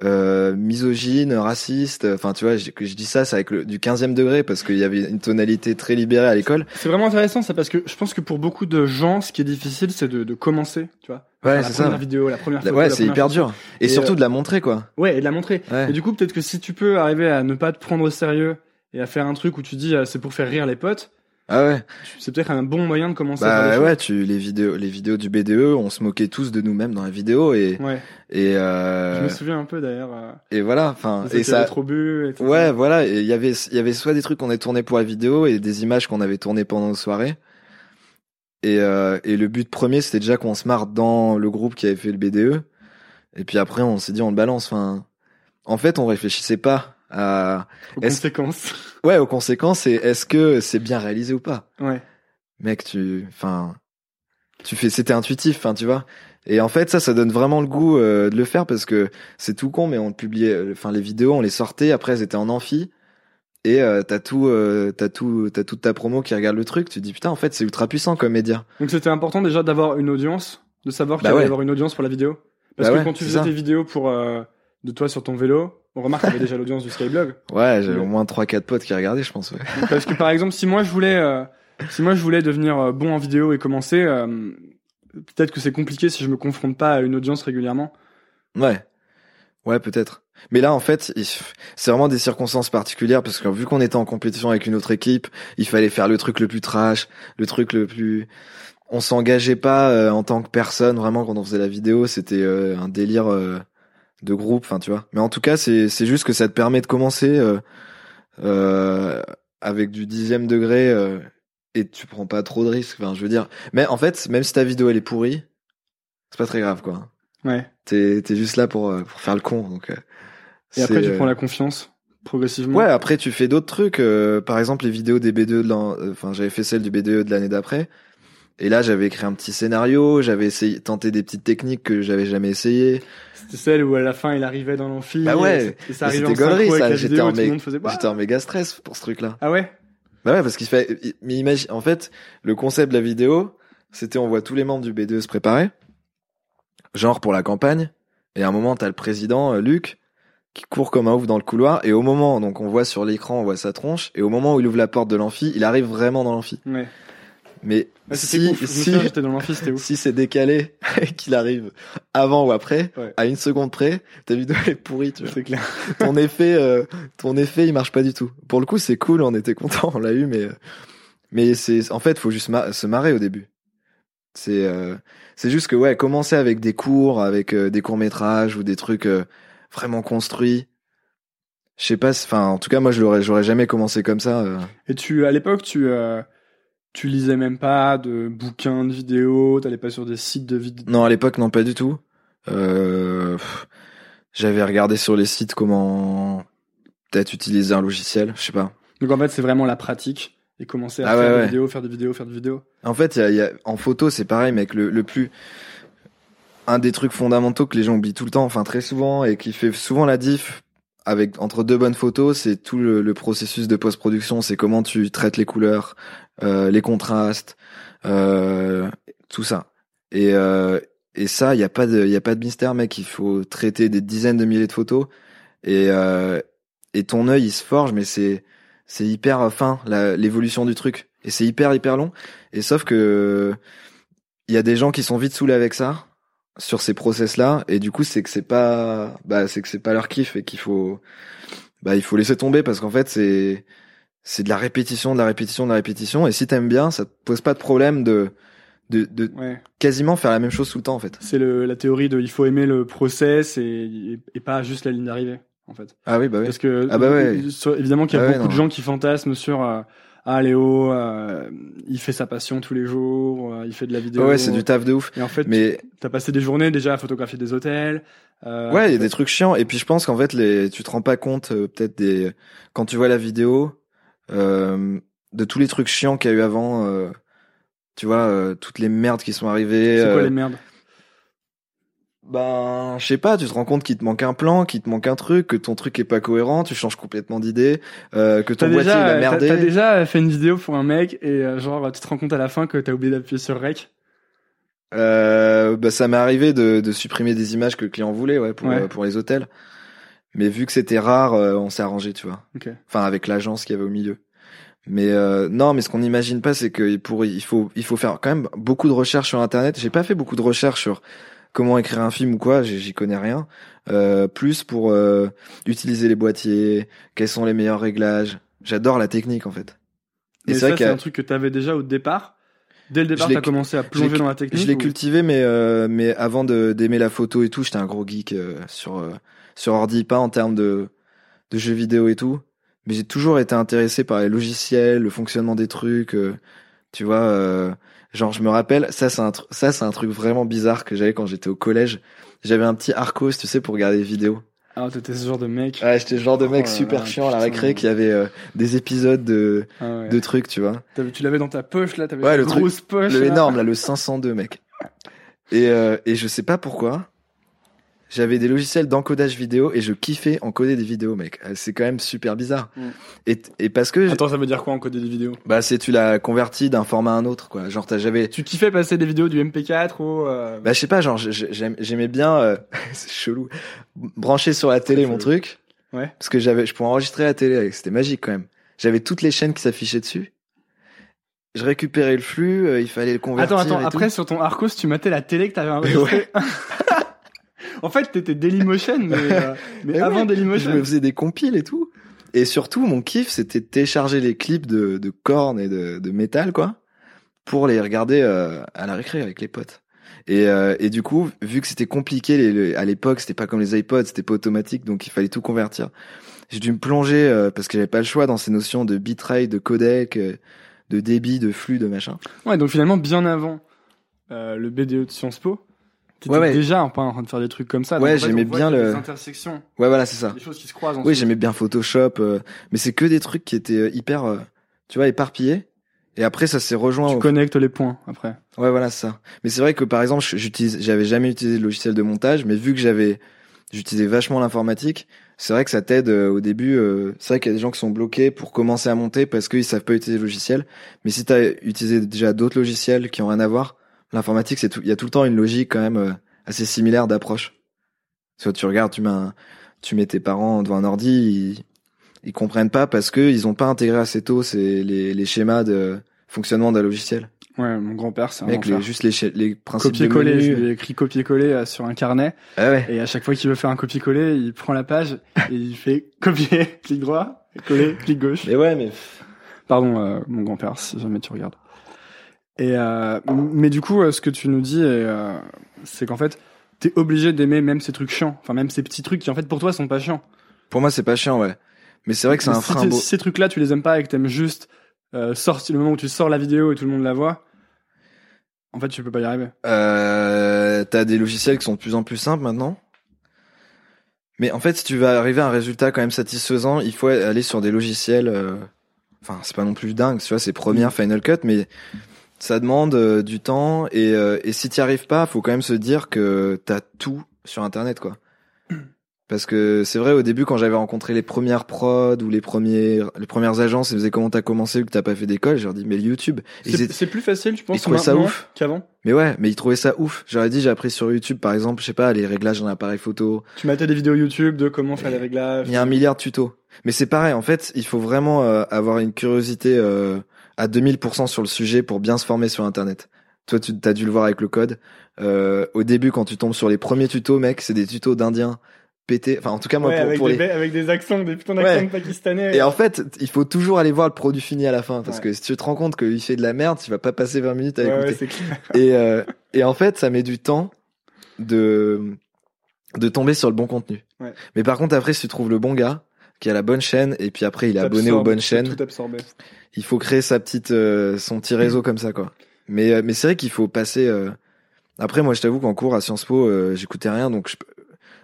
euh, euh, misogynes, racistes. Enfin, tu vois, je, que je dis ça, c'est avec le, du 15e degré parce qu'il y avait une tonalité très libérée à l'école. C'est vraiment intéressant ça parce que je pense que pour beaucoup de gens, ce qui est difficile, c'est de, de commencer, tu vois. Ouais, c'est la ça. première vidéo, la première photo, ouais, la c'est hyper dur. Et, Et, surtout euh, de la montrer, quoi. Ouais, et de la montrer. Ouais. Et du coup, peut-être que si tu peux arriver à ne pas te prendre au sérieux et à faire un truc où tu dis euh, c'est pour faire rire les potes, Ah ouais. c'est peut-être un bon moyen de commencer Bah ouais, tu les vidéos, les vidéos du BDE, on se moquait tous de nous-mêmes dans la vidéo et. Ouais. et Je euh, me souviens un peu d'ailleurs. Euh, et voilà. Enfin, et ça trop bu. Ouais, voilà. Et il y avait il y avait soit des trucs qu'on avait tournés pour la vidéo et des images qu'on avait tournées pendant nos soirées. Et euh, et le but premier, c'était déjà qu'on se marre dans le groupe qui avait fait le BDE. Et puis après, on s'est dit on le balance. Enfin, en fait, on réfléchissait pas à Aux conséquences. ouais aux conséquences et est-ce que c'est bien réalisé ou pas? ouais. mec, tu, enfin, tu fais, c'était intuitif, enfin, tu vois. Et en fait, ça, ça donne vraiment le goût euh, de le faire parce que c'est tout con, mais on publiait, euh, enfin, les vidéos, on les sortait, après, elles étaient en amphi. Et euh, t'as tout, euh, t'as tout, t'as toute ta promo qui regarde le truc. Tu te dis putain, en fait, c'est ultra puissant comme média. Donc c'était important déjà d'avoir une audience de savoir qu'il Bah allait y avoir une audience pour la vidéo? Parce Bah que ouais, quand tu faisais ça. tes vidéos pour euh, de toi sur ton vélo, on remarque qu'il y avait déjà l'audience du Skyblog. Ouais, j'avais au moins 3-4 potes qui regardaient, je pense. Ouais. Parce que par exemple, si moi je voulais, euh, si moi je voulais devenir euh, bon en vidéo et commencer, euh, peut-être que c'est compliqué si je me confronte pas à une audience régulièrement. Ouais, ouais, peut-être. Mais là, en fait, c'est vraiment des circonstances particulières parce que vu qu'on était en compétition avec une autre équipe, il fallait faire le truc le plus trash, le truc le plus. On s'engageait pas euh, en tant que personne vraiment quand on faisait la vidéo. C'était euh, un délire euh, de groupe, enfin tu vois. Mais en tout cas, c'est c'est juste que ça te permet de commencer euh, euh, avec du dixième degré euh, et tu prends pas trop de risques. Enfin, je veux dire. Mais en fait, même si ta vidéo elle est pourrie, c'est pas très grave quoi. Ouais. T'es t'es juste là pour euh, pour faire le con donc. euh, Et après, tu euh, prends la confiance progressivement. Ouais, après tu fais d'autres trucs. euh, par exemple, les vidéos des B2 de l'an. euh, Enfin, j'avais fait celle du B2 de l'année d'après. Et là, j'avais écrit un petit scénario. J'avais essayé tenté des petites techniques que j'avais jamais essayé. C'était celle où à la fin il arrivait dans l'amphi. Bah ouais. Et ça arrivait en synchro ça. J'étais en, mé- bah. en méga stress pour ce truc-là. Ah ouais? Bah ouais, parce qu'il fait. Mais imagine, en fait, le concept de la vidéo, c'était on voit tous les membres du B2 se préparer, genre pour la campagne. Et à un moment, t'as le président euh, Luc qui court comme un ouf dans le couloir. Et au moment, donc on voit sur l'écran, on voit sa tronche. Et au moment où il ouvre la porte de l'amphi, il arrive vraiment dans l'amphi. Ouais. Mais Ouais, c'était si ouf. Si dans ouf. si c'est décalé et qu'il arrive avant ou après, Ouais. à une seconde près, ta vidéo elle est pourrie. Tu vois. C'est clair. ton effet, euh, ton effet, il marche pas du tout. Pour le coup, c'est cool, on était content, on l'a eu, mais euh, mais c'est en fait, faut juste se marrer au début. C'est euh, c'est juste que ouais, commencer avec des cours, avec euh, des courts métrages ou des trucs euh, vraiment construits. Je sais pas, enfin, en tout cas, moi, je l'aurais, j'aurais jamais commencé comme ça. euh. Et tu, à l'époque, tu, euh, tu lisais même pas de bouquins de vidéos, t'allais pas sur des sites de vidéos. Non, à l'époque, non, pas du tout. Euh, J'avais regardé sur les sites comment peut-être utiliser un logiciel, je sais pas. Donc en fait, c'est vraiment la pratique et commencer à Ah faire ouais, des ouais. vidéos, faire des vidéos, faire des vidéos. En fait, y a, y a- en photo, c'est pareil, mec. Le, le plus, un des trucs fondamentaux que les gens oublient tout le temps, enfin très souvent, et qui fait souvent la diff avec entre deux bonnes photos, c'est tout le, le processus de post-production. C'est comment tu traites les couleurs, les contrastes, euh, tout ça. Et euh, et ça, il y a pas de, a pas de mystère, mec. Il faut traiter des dizaines de milliers de photos, et euh, et ton œil, il se forge, mais c'est c'est hyper fin l'évolution du truc, et c'est hyper hyper long. Et sauf que il y a des gens qui sont vite saoulés avec ça sur ces process là et du coup c'est que c'est pas bah c'est que c'est pas leur kiff et qu'il faut bah il faut laisser tomber parce qu'en fait c'est c'est de la répétition de la répétition de la répétition et si t'aimes bien ça te pose pas de problème de de, de Ouais. quasiment faire la même chose tout le temps en fait C'est le, la théorie de il faut aimer le process et, et, et pas juste la ligne d'arrivée, en fait. ah oui bah oui Parce que Ah bah ouais. sur- évidemment qu'il y a Ah ouais, beaucoup de gens qui fantasment sur euh, ah Léo, euh, il fait sa passion tous les jours, euh, il fait de la vidéo. ouais, ouais, c'est du taf de ouf Et en fait, mais t'as passé des journées déjà à photographier des hôtels. euh, Ouais, il y a des trucs chiants. Et puis je pense qu'en fait, les, tu te rends pas compte euh, peut-être des quand tu vois la vidéo euh, de tous les trucs chiants qu'il y a eu avant. euh, tu vois, euh, toutes les merdes qui sont arrivées. C'est quoi euh, les merdes? Ben, je sais pas. Tu te rends compte qu'il te manque un plan, qu'il te manque un truc, que ton truc est pas cohérent. Tu changes complètement d'idée, euh, que ton boîtier il a merdé. t'as déjà fait une vidéo pour un mec et euh, genre tu te rends compte à la fin que t'as oublié d'appuyer sur rec? Euh, bah, ça m'est arrivé de, de supprimer des images que le client voulait, ouais, pour Ouais. euh, pour les hôtels. Mais vu que c'était rare, euh, on s'est arrangé, tu vois. Ok. enfin avec l'agence qu'il y avait au milieu. Mais euh, non, mais ce qu'on n'imagine pas, c'est que pour il faut il faut faire quand même beaucoup de recherches sur internet. J'ai pas fait beaucoup de recherches sur comment écrire un film ou quoi, j'y connais rien. Euh, plus pour euh, utiliser les boîtiers, quels sont les meilleurs réglages. J'adore la technique en fait. Mais c'est ça, c'est un truc que t'avais déjà au départ. Dès le départ, t'as commencé à plonger dans la technique. Je l'ai ou- cultivé, mais euh, mais avant d'aimer la photo et tout, j'étais un gros geek euh, sur euh, sur ordi, pas en termes de de jeux vidéo et tout. Mais j'ai toujours été intéressé par les logiciels, le fonctionnement des trucs. euh, tu vois, euh, genre je me rappelle, ça c'est un ça c'est un truc vraiment bizarre que j'avais quand j'étais au collège. J'avais un petit Arcos, tu sais, pour regarder des vidéos. Ah, t'étais ce genre de mec. Ouais, j'étais le genre de mec Oh là super là, chiant à la récré qui avait euh, des épisodes de Ah ouais. de trucs, tu vois. Tu l'avais dans ta poche là, t'avais Ouais, une le truc- poche. Le là. énorme, là, le 502, mec. Et, euh, et je sais pas pourquoi. J'avais des logiciels d'encodage vidéo et je kiffais encoder des vidéos, mec. Euh, C'est quand même super bizarre. Mm. Et, et parce que, Attends, ça veut dire quoi encoder des vidéos? Bah, c'est tu l'as converti d'un format à un autre, quoi. Genre, t'as j'avais, Tu kiffais passer des vidéos du MP4 ou euh, bah, je sais pas, genre, j'ai- j'ai- j'aimais bien, euh, c'est chelou, brancher sur la télé mon truc. Ouais. Parce que j'avais, je pouvais enregistrer la télé avec, c'était magique quand même. J'avais toutes les chaînes qui s'affichaient dessus. Je récupérais le flux, euh, il fallait le convertir. Attends, attends, et tout. après sur ton Arcos, tu matais la télé que t'avais enregistrée. en fait, t'étais Dailymotion, mais, euh, mais avant ouais, Dailymotion. Je me faisais des compiles et tout. Et surtout, mon kiff, c'était de télécharger les clips de, de cornes et de, de métal, quoi, pour les regarder euh, à la récré avec les potes. Et, euh, et du coup, vu que c'était compliqué les- les- à l'époque, c'était pas comme les iPods, c'était pas automatique, donc il fallait tout convertir. J'ai dû me plonger euh, parce que j'avais pas le choix dans ces notions de bitrate, de codec, euh, de débit, de flux, de machin. Ouais, donc finalement, bien avant euh, le BDE de Sciences Po, t'étais Ouais, ouais. déjà un peu en train de faire des trucs comme ça. Ouais, j'aimais bien le- Des intersections, Ouais, voilà, c'est ça. des choses qui se croisent. Oui, j'aimais bien Photoshop, euh, mais c'est que des trucs qui étaient euh, hyper, euh, tu vois, éparpillés. Et après, ça s'est rejoint. Tu au- connectes les points après. Ouais, voilà, c'est ça. Mais c'est vrai que par exemple, j'utilise, j'avais jamais utilisé de logiciel de montage, mais vu que j'avais, j'utilisais vachement l'informatique, c'est vrai que ça t'aide euh, au début. euh, c'est vrai qu'il y a des gens qui sont bloqués pour commencer à monter parce qu'ils savent pas utiliser le logiciel. Mais si t'as utilisé déjà d'autres logiciels qui ont rien à voir, l'informatique, c'est tout, il y a tout le temps une logique quand même euh, assez similaire d'approche. Soit tu regardes, tu mets un- tu mets tes parents devant un ordi, ils, ils comprennent pas parce que ils ont pas intégré assez tôt c'est les, les schémas de fonctionnement d'un logiciel. Ouais, mon grand-père, c'est un Mec, les, juste les, les principes Copier-coller, je lui ai écrit copier-coller euh, sur un carnet, Ah ouais. et à chaque fois qu'il veut faire un copier-coller, il prend la page, et il fait copier, clic droit, coller, clic gauche. Mais ouais, mais Pardon, euh, mon grand-père, si jamais tu regardes. Et euh, mais du coup, euh, ce que tu nous dis, euh, c'est qu'en fait, t'es obligé d'aimer même ces trucs chiants, enfin même ces petits trucs qui en fait pour toi sont pas chiants. pour moi c'est pas chiant, ouais. Mais c'est vrai que c'est un si frein. Si ces trucs-là, tu les aimes pas et que t'aimes juste euh, sortir le moment où tu sors la vidéo et tout le monde la voit, en fait, tu peux pas y arriver. Euh, t'as des logiciels qui sont de plus en plus simples maintenant. Mais en fait, si tu veux arriver à un résultat quand même satisfaisant, il faut aller sur des logiciels. euh, Enfin, c'est pas non plus dingue, tu vois, c'est Premiere, Final Cut, mais ça demande euh, du temps et, euh, et si t'y arrives pas, faut quand même se dire que t'as tout sur Internet, quoi. Parce que c'est vrai, au début, quand j'avais rencontré les premières prods ou les premières, les premières agences, ils me disaient comment t'as commencé ou que t'as pas fait d'école, je leur dis, mais YouTube. C'est étaient- plus facile, tu penses, ils trouvaient ça ouf. qu'avant mais ouais, mais ils trouvaient ça ouf. J'aurais dit, j'ai appris sur YouTube, par exemple, je sais pas, les réglages d'un appareil photo. Tu matais des vidéos YouTube de comment faire les réglages. Il y a un milliard de tutos. Mais c'est pareil, en fait, il faut vraiment euh, avoir une curiosité euh, à 2000% sur le sujet pour bien se former sur Internet. Toi, tu as dû le voir avec le code. Euh, au début, quand tu tombes sur les premiers tutos, mec, c'est des tutos d'indiens pétés. Enfin, en tout cas, moi, Ouais, pour, avec, pour des, les... avec des accents, des putains d'accents Ouais. pakistanais. Et en fait, il faut toujours aller voir le produit fini à la fin, parce que si tu te rends compte qu'il fait de la merde, tu vas pas passer 20 minutes à écouter. clair. Et, euh, et en fait, ça met du temps de, de tomber sur le bon contenu. Ouais. Mais par contre, après, si tu trouves le bon gars, qui a la bonne chaîne, et puis après, il est abonné aux bonnes chaînes, Tout absorbé. il faut créer sa petite, euh, son petit réseau comme ça, quoi. Mais, euh, mais c'est vrai qu'il faut passer, euh, après, moi, je t'avoue qu'en cours à Sciences Po, euh, j'écoutais rien, donc je,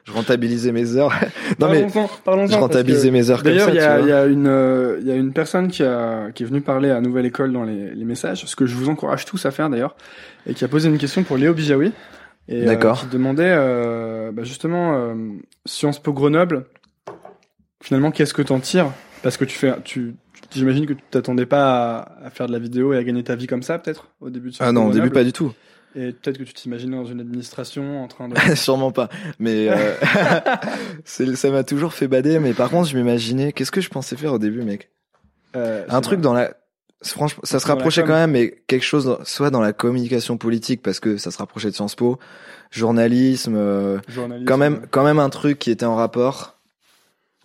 je rentabilisais mes heures. non, mais parlons-en, je rentabilisais mes heures D'ailleurs, il y a, y a une, euh, il y a une personne qui a, qui est venue parler à Nouvelle École dans les, les messages, ce que je vous encourage tous à faire d'ailleurs, et qui a posé une question pour Léo Bijawi. Et, euh, D'accord. qui demandait, euh, bah, justement, euh, Sciences Po Grenoble, finalement, qu'est-ce que t'en tires? Parce que tu fais, tu, j'imagine que tu t'attendais pas à, à faire de la vidéo et à gagner ta vie comme ça, peut-être, au début de Sciences Ah non, au début, pas du tout. Et peut-être que tu t'imaginais dans une administration en train de, Sûrement pas. Mais euh, ça m'a toujours fait bader. Mais par contre, je m'imaginais, qu'est-ce que je pensais faire au début, mec euh, Un truc dans la... Franchement, ça se rapprochait quand même, mais quelque chose, soit dans la communication politique, parce que ça se rapprochait de Sciences Po, journalisme, euh, journaliste, quand même, ouais. quand même un truc qui était en rapport.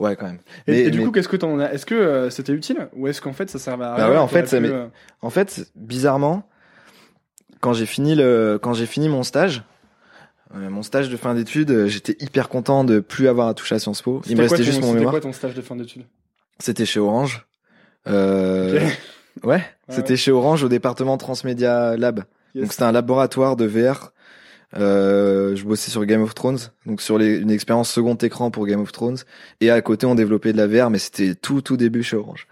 Ouais, quand même. Et, Mais- et du mais- coup, qu'est-ce que t'en as Est-ce que euh, c'était utile ou est-ce qu'en fait ça servait à Bah rien ouais, et en fait, ça pu, euh, En fait, bizarrement, quand j'ai fini le, quand j'ai fini mon stage, euh, mon stage de fin d'études, j'étais hyper content de plus avoir à toucher à Sciences Po. Il c'était me restait ton- juste mon C'était mémoire. quoi ton stage de fin d'études? C'était chez Orange. Euh. Ouais, c'était ouais. chez Orange au département Transmedia Lab. Yes. Donc c'était un laboratoire de VR. Euh, je bossais sur Game of Thrones, donc sur les, une expérience second écran pour Game of Thrones. Et à côté, on développait de la VR, mais c'était tout tout début chez Orange.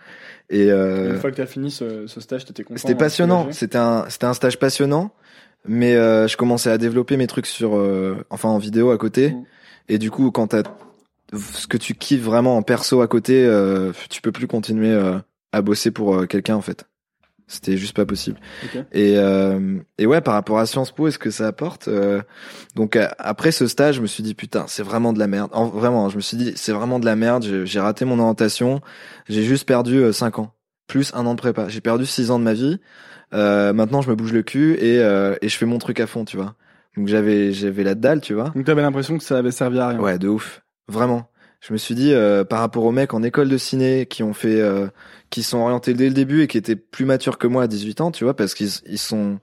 Et euh, Une fois que t'as fini ce, ce stage, t'étais content c'était passionnant. C'était un c'était un stage passionnant. Mais euh, je commençais à développer mes trucs sur, euh, enfin en vidéo à côté. Mm. Et du coup, quand t'as ce que tu kiffes vraiment en perso à côté, euh, tu peux plus continuer à bosser pour quelqu'un en fait. C'était juste pas possible. Et, euh, et ouais, par rapport à Sciences Po, est-ce que ça apporte euh, Donc euh, après ce stage, je me suis dit putain, c'est vraiment de la merde. En, vraiment, je me suis dit c'est vraiment de la merde. J'ai- raté mon orientation. J'ai juste perdu 5 ans, plus un an de prépa. J'ai perdu 6 ans de ma vie. Euh, maintenant, je me bouge le cul et, euh, et je fais mon truc à fond, tu vois. Donc j'avais j'avais la dalle, tu vois. Donc t'avais l'impression que ça avait servi à rien. Ouais, de ouf. Vraiment. Je me suis dit, euh, par rapport aux mecs en école de ciné qui ont fait, euh, qui sont orientés dès le début et qui étaient plus matures que moi à 18 ans, tu vois, parce qu'ils ils sont,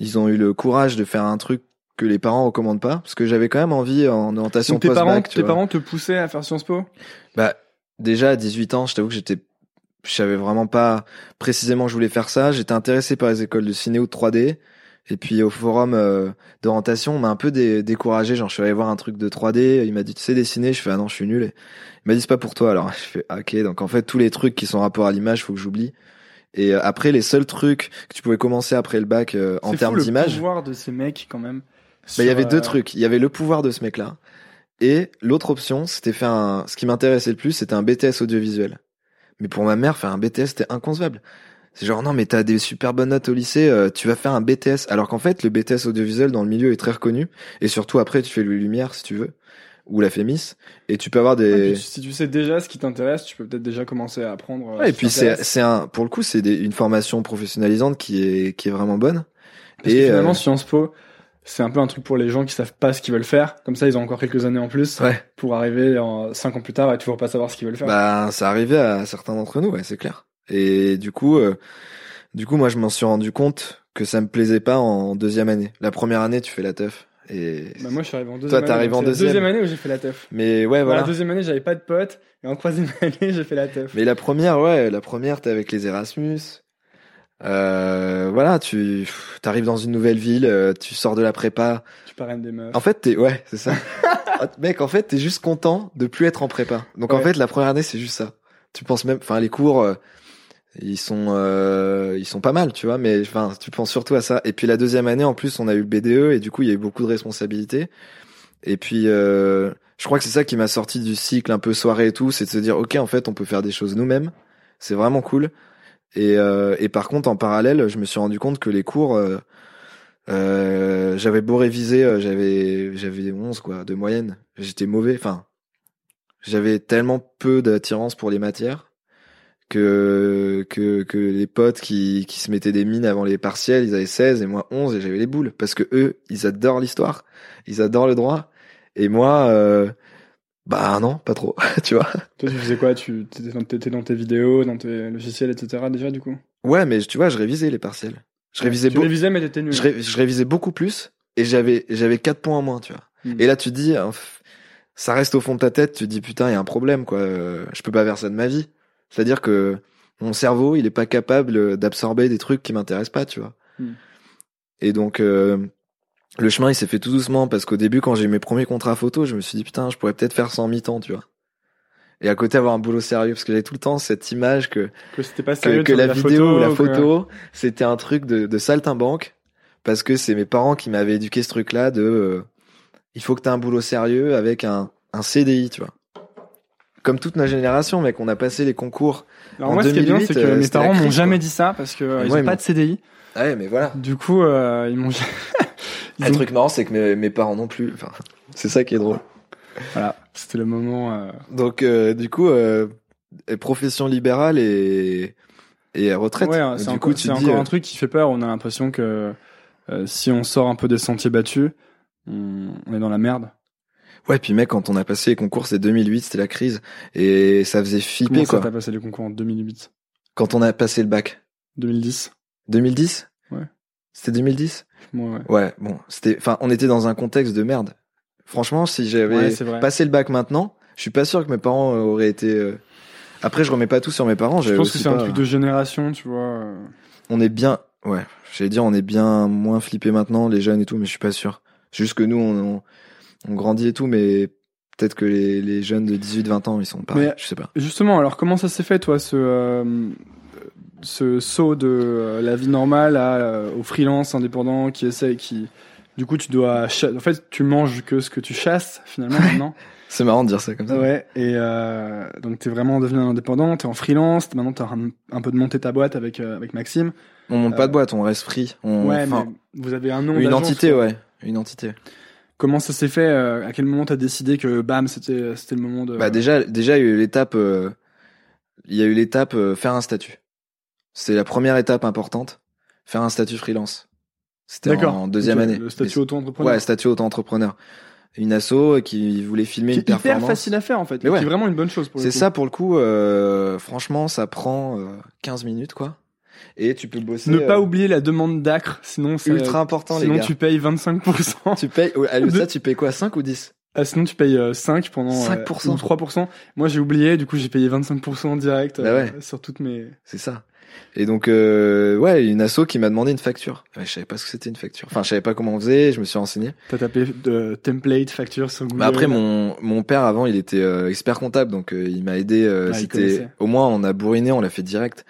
ils ont eu le courage de faire un truc que les parents recommandent pas, parce que j'avais quand même envie en orientation Donc tes parents, post-bac, tu tes vois. parents te poussaient à faire Sciences Po? Bah, déjà à 18 ans, je t'avoue que j'étais, je savais vraiment pas précisément que je voulais faire ça. J'étais intéressé par les écoles de ciné ou de 3D. Et puis au forum euh, d'orientation, on m'a un peu dé- découragé. Genre, je suis allé voir un truc de 3D. Il m'a dit, tu sais dessiner? Je fais, ah non, je suis nul. Et il m'a dit, c'est pas pour toi. Alors, je fais, ah, ok. Donc en fait, tous les trucs qui sont en rapport à l'image, faut que j'oublie. Et euh, après, les seuls trucs que tu pouvais commencer après le bac euh, en termes fou le d'image, pouvoir de ces mecs quand même. bah, il y avait deux euh, trucs. Il y avait le pouvoir de ce mec-là. Et l'autre option, c'était faire un, ce qui m'intéressait le plus, c'était un BTS audiovisuel. Mais pour ma mère, faire un BTS, c'était inconcevable. C'est genre, non, mais t'as des super bonnes notes au lycée, euh, tu vas faire un BTS. Alors qu'en fait, le BTS audiovisuel dans le milieu est très reconnu. Et surtout, après, tu fais le Lumière, si tu veux. Ou la Fémis. Et tu peux avoir des... puis si tu sais déjà ce qui t'intéresse, tu peux peut-être déjà commencer à apprendre. euh, Ouais, et puis c'est, c'est un, pour le coup, c'est une formation professionnalisante qui est, qui est vraiment bonne. Parce que et, finalement, euh, Sciences Po, c'est un peu un truc pour les gens qui savent pas ce qu'ils veulent faire. Comme ça, ils ont encore quelques années en plus Ouais. pour arriver en cinq ans plus tard et toujours pas savoir ce qu'ils veulent faire. Bah, ça arrivait à certains d'entre nous, ouais, c'est clair. Et du coup, euh, du coup, moi, je m'en suis rendu compte que ça me plaisait pas en deuxième année. La première année, tu fais la teuf. Et Bah, moi, je suis arrivé en deuxième année. t'arrives donc en c'est la deuxième. deuxième année où j'ai fait la teuf. mais ouais, Dans voilà. La deuxième année, j'avais pas de potes. Et en troisième année, j'ai fait la teuf. Mais la première, ouais, la première, t'es avec les Erasmus. Euh, voilà, tu t'arrives dans une nouvelle ville, euh, tu sors de la prépa. Tu parraines des meufs. En fait, t'es, ouais, c'est ça. Mec, en fait, t'es juste content de plus être en prépa. Donc en fait, la première année, c'est juste ça. Tu penses même, enfin, les cours, ils sont, euh, ils sont pas mal, tu vois. Mais enfin, tu penses surtout à ça. Et puis la deuxième année, en plus, on a eu BDE et du coup, il y a eu beaucoup de responsabilités. Et puis, euh, je crois que c'est ça qui m'a sorti du cycle un peu soirée et tout, c'est de se dire, ok, en fait, on peut faire des choses nous-mêmes. C'est vraiment cool. Et, euh, et par contre, en parallèle, je me suis rendu compte que les cours, euh, euh, j'avais beau réviser, euh, j'avais j'avais 11 quoi de moyenne. J'étais mauvais. Enfin, j'avais tellement peu d'attirance pour les matières que que que les potes qui qui se mettaient des mines avant les partiels, ils avaient 16 et moi 11 et j'avais les boules parce que eux, ils adorent l'histoire, ils adorent le droit et moi euh, bah non, pas trop, tu vois. Toi, tu faisais quoi? Tu étais dans, dans tes vidéos, dans tes logiciels, etc. déjà, du coup? Ouais, mais tu vois, je révisais les partiels. Je révisais Tu beaucoup. révisais, mais t'étais nul. je, ré- je révisais beaucoup plus et j'avais j'avais quatre points en moins, tu vois. Hmm. Et là tu te dis hein, ça reste au fond de ta tête, tu te dis putain, il y a un problème quoi, Euh, je peux pas faire ça de ma vie. C'est-à-dire que mon cerveau, il est pas capable euh, d'absorber des trucs qui m'intéressent pas, tu vois. Hmm. Et donc euh, le chemin, il s'est fait tout doucement parce qu'au début quand j'ai eu mes premiers contrats photo, je me suis dit putain, je pourrais peut-être faire ça en mi-temps, tu vois. Et à côté avoir un boulot sérieux parce que j'avais tout le temps cette image que Que c'était pas que, sérieux de que faire la vidéo ou la photo, c'était un truc de, de saltimbanque, parce que c'est mes parents qui m'avaient éduqué ce truc-là de, euh, il faut que tu aies un boulot sérieux avec un, un CDI, tu vois. Comme toute notre génération, mec, on a passé les concours. Alors En moi, ce qui est bien, 2008, c'est que euh, mes parents m'ont jamais dit ça parce que euh, ils Ouais, ont pas de CDI. Ouais, mais voilà. Du coup, euh, ils m'ont. Le ont- truc marrant, c'est que mes, mes parents non plus. Enfin, c'est ça qui est drôle. Voilà, c'était le moment. euh, Donc, du coup, profession libérale et, et retraite. Ouais, c'est encore, dis, encore un truc qui fait peur. On a l'impression que si on sort un peu des sentiers battus, on, on est dans la merde. Ouais, puis mec, quand on a passé les concours, c'est 2008, c'était la crise. Et ça faisait flipper, Comment ça quoi. t'as passé les concours en 2008 Quand on a passé le bac. 2010 2010 Ouais. C'était 2010 Moi, ouais. Ouais, bon, c'était enfin on était dans un contexte de merde. Franchement, si j'avais Ouais, passé le bac maintenant, je suis pas sûr que mes parents euh, auraient été euh, Après je remets pas tout sur mes parents, Je pense que c'est un truc de génération, tu vois. euh. on est bien ouais, j'allais dire on est bien moins flippé maintenant les jeunes et tout mais je suis pas sûr. C'est juste que nous on, on, on grandit et tout mais peut-être que les, les jeunes de 18 20 ans, ils sont pas Mais- je sais pas. Justement, alors comment ça s'est fait, toi, ce euh, ce saut de euh, la vie normale à, euh, au freelance indépendant qui essaie, qui, du coup, tu dois, en fait, tu manges que ce que tu chasses finalement maintenant. C'est marrant de dire ça comme ça. Ouais, et euh, donc t'es vraiment devenu indépendant, t'es en freelance, t'es- maintenant t'as un, un peu de monter ta boîte avec euh, avec Maxime. On monte pas de boîte, on reste free. On, ouais, mais vous avez un nom. une entité, quoi. ouais, une entité. Comment ça s'est fait euh, À quel moment t'as décidé que bam, c'était c'était le moment de. Bah déjà, déjà il y a eu l'étape, euh, il y a eu l'étape euh, faire un statut. C'est la première étape importante, faire un statut freelance. C'était en deuxième année. Le statut auto-entrepreneur. Ouais, statut auto-entrepreneur. Une asso qui voulait filmer qui une est hyper performance. facile à faire en fait, Mais ouais. qui est vraiment une bonne chose pour le C'est ça pour le coup. euh, franchement, ça prend euh, 15 minutes quoi. Et tu peux bosser. Ne euh, pas oublier la demande d'acre, sinon c'est ultra important sinon les gars. tu payes 25%. Tu payes. ça, tu payes quoi 5 ou 10 Ah, sinon tu payes euh, 5 pendant euh, 5%. ou 3%. Moi j'ai oublié, du coup j'ai payé 25% direct Bah euh, ouais. sur toutes mes. C'est ça. Et donc, euh, ouais, une asso qui m'a demandé une facture. Ouais, je savais pas ce que c'était une facture. Enfin, je savais pas comment on faisait. Je me suis renseigné. T'as tapé de template facture sur Google. Mais après, mon mon père avant, il était euh, expert comptable, donc euh, il m'a aidé. Euh, Ah, c'était au moins on a bourriné, on l'a fait direct.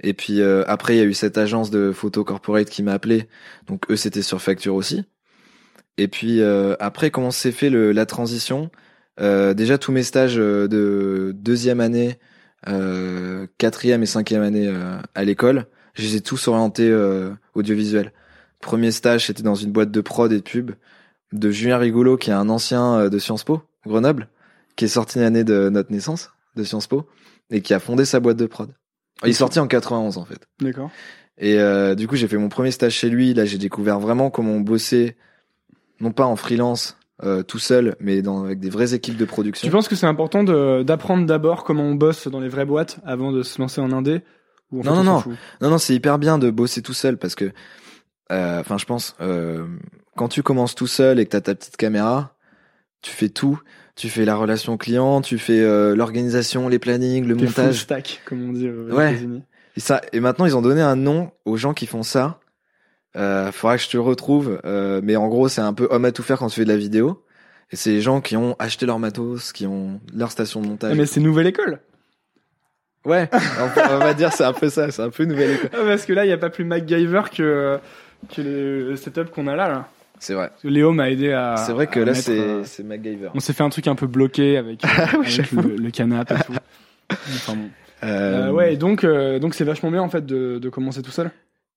Et puis euh, après, il y a eu cette agence de photo corporate qui m'a appelé. Donc eux, c'était sur facture aussi. Et puis euh, après, comment s'est fait le, la transition? Euh, Déjà tous mes stages euh, de deuxième année, euh, quatrième et cinquième année euh, à l'école, je les ai tous orientés audiovisuel. Premier stage, c'était dans une boîte de prod et de pub de Julien Rigolo, qui est un ancien de Sciences Po, Grenoble, qui est sorti l'année de notre naissance de Sciences Po et qui a fondé sa boîte de prod. Il est sorti en 91 en fait. D'accord. Et euh, du coup, j'ai fait mon premier stage chez lui. Là, j'ai découvert vraiment comment on bossait, non pas en freelance euh, tout seul, mais dans, avec des vraies équipes de production. Tu penses que c'est important de- d'apprendre d'abord comment on bosse dans les vraies boîtes avant de se lancer en indé? Ou en Non, on non, non. Non, non, c'est hyper bien de bosser tout seul parce que, euh, enfin, je pense, euh, quand tu commences tout seul et que t'as ta petite caméra, tu fais tout. Tu fais la relation client, tu fais euh, l'organisation, les plannings, le T'es full montage. stack, comme on dit aux Ouais. États-Unis. Et ça, et maintenant ils ont donné un nom aux gens qui font ça. Euh, faudra que je te retrouve, euh, mais en gros c'est un peu homme à tout faire quand tu fais de la vidéo. Et c'est les gens qui ont acheté leur matos, qui ont leur station de montage. Ah, mais c'est nouvelle école. Ouais, on, va dire c'est un peu ça, c'est un peu nouvelle école. Ah, parce que là, il n'y a pas plus MacGyver que, que le, le setup qu'on a là. là. C'est vrai. Que Léo m'a aidé à. c'est vrai que là c'est euh, MacGyver. On s'est fait un truc un peu bloqué avec, euh, Ah avec le, le canapé et tout. Enfin bon. Euh, Euh, ouais, et donc donc c'est vachement bien en fait de, de commencer tout seul.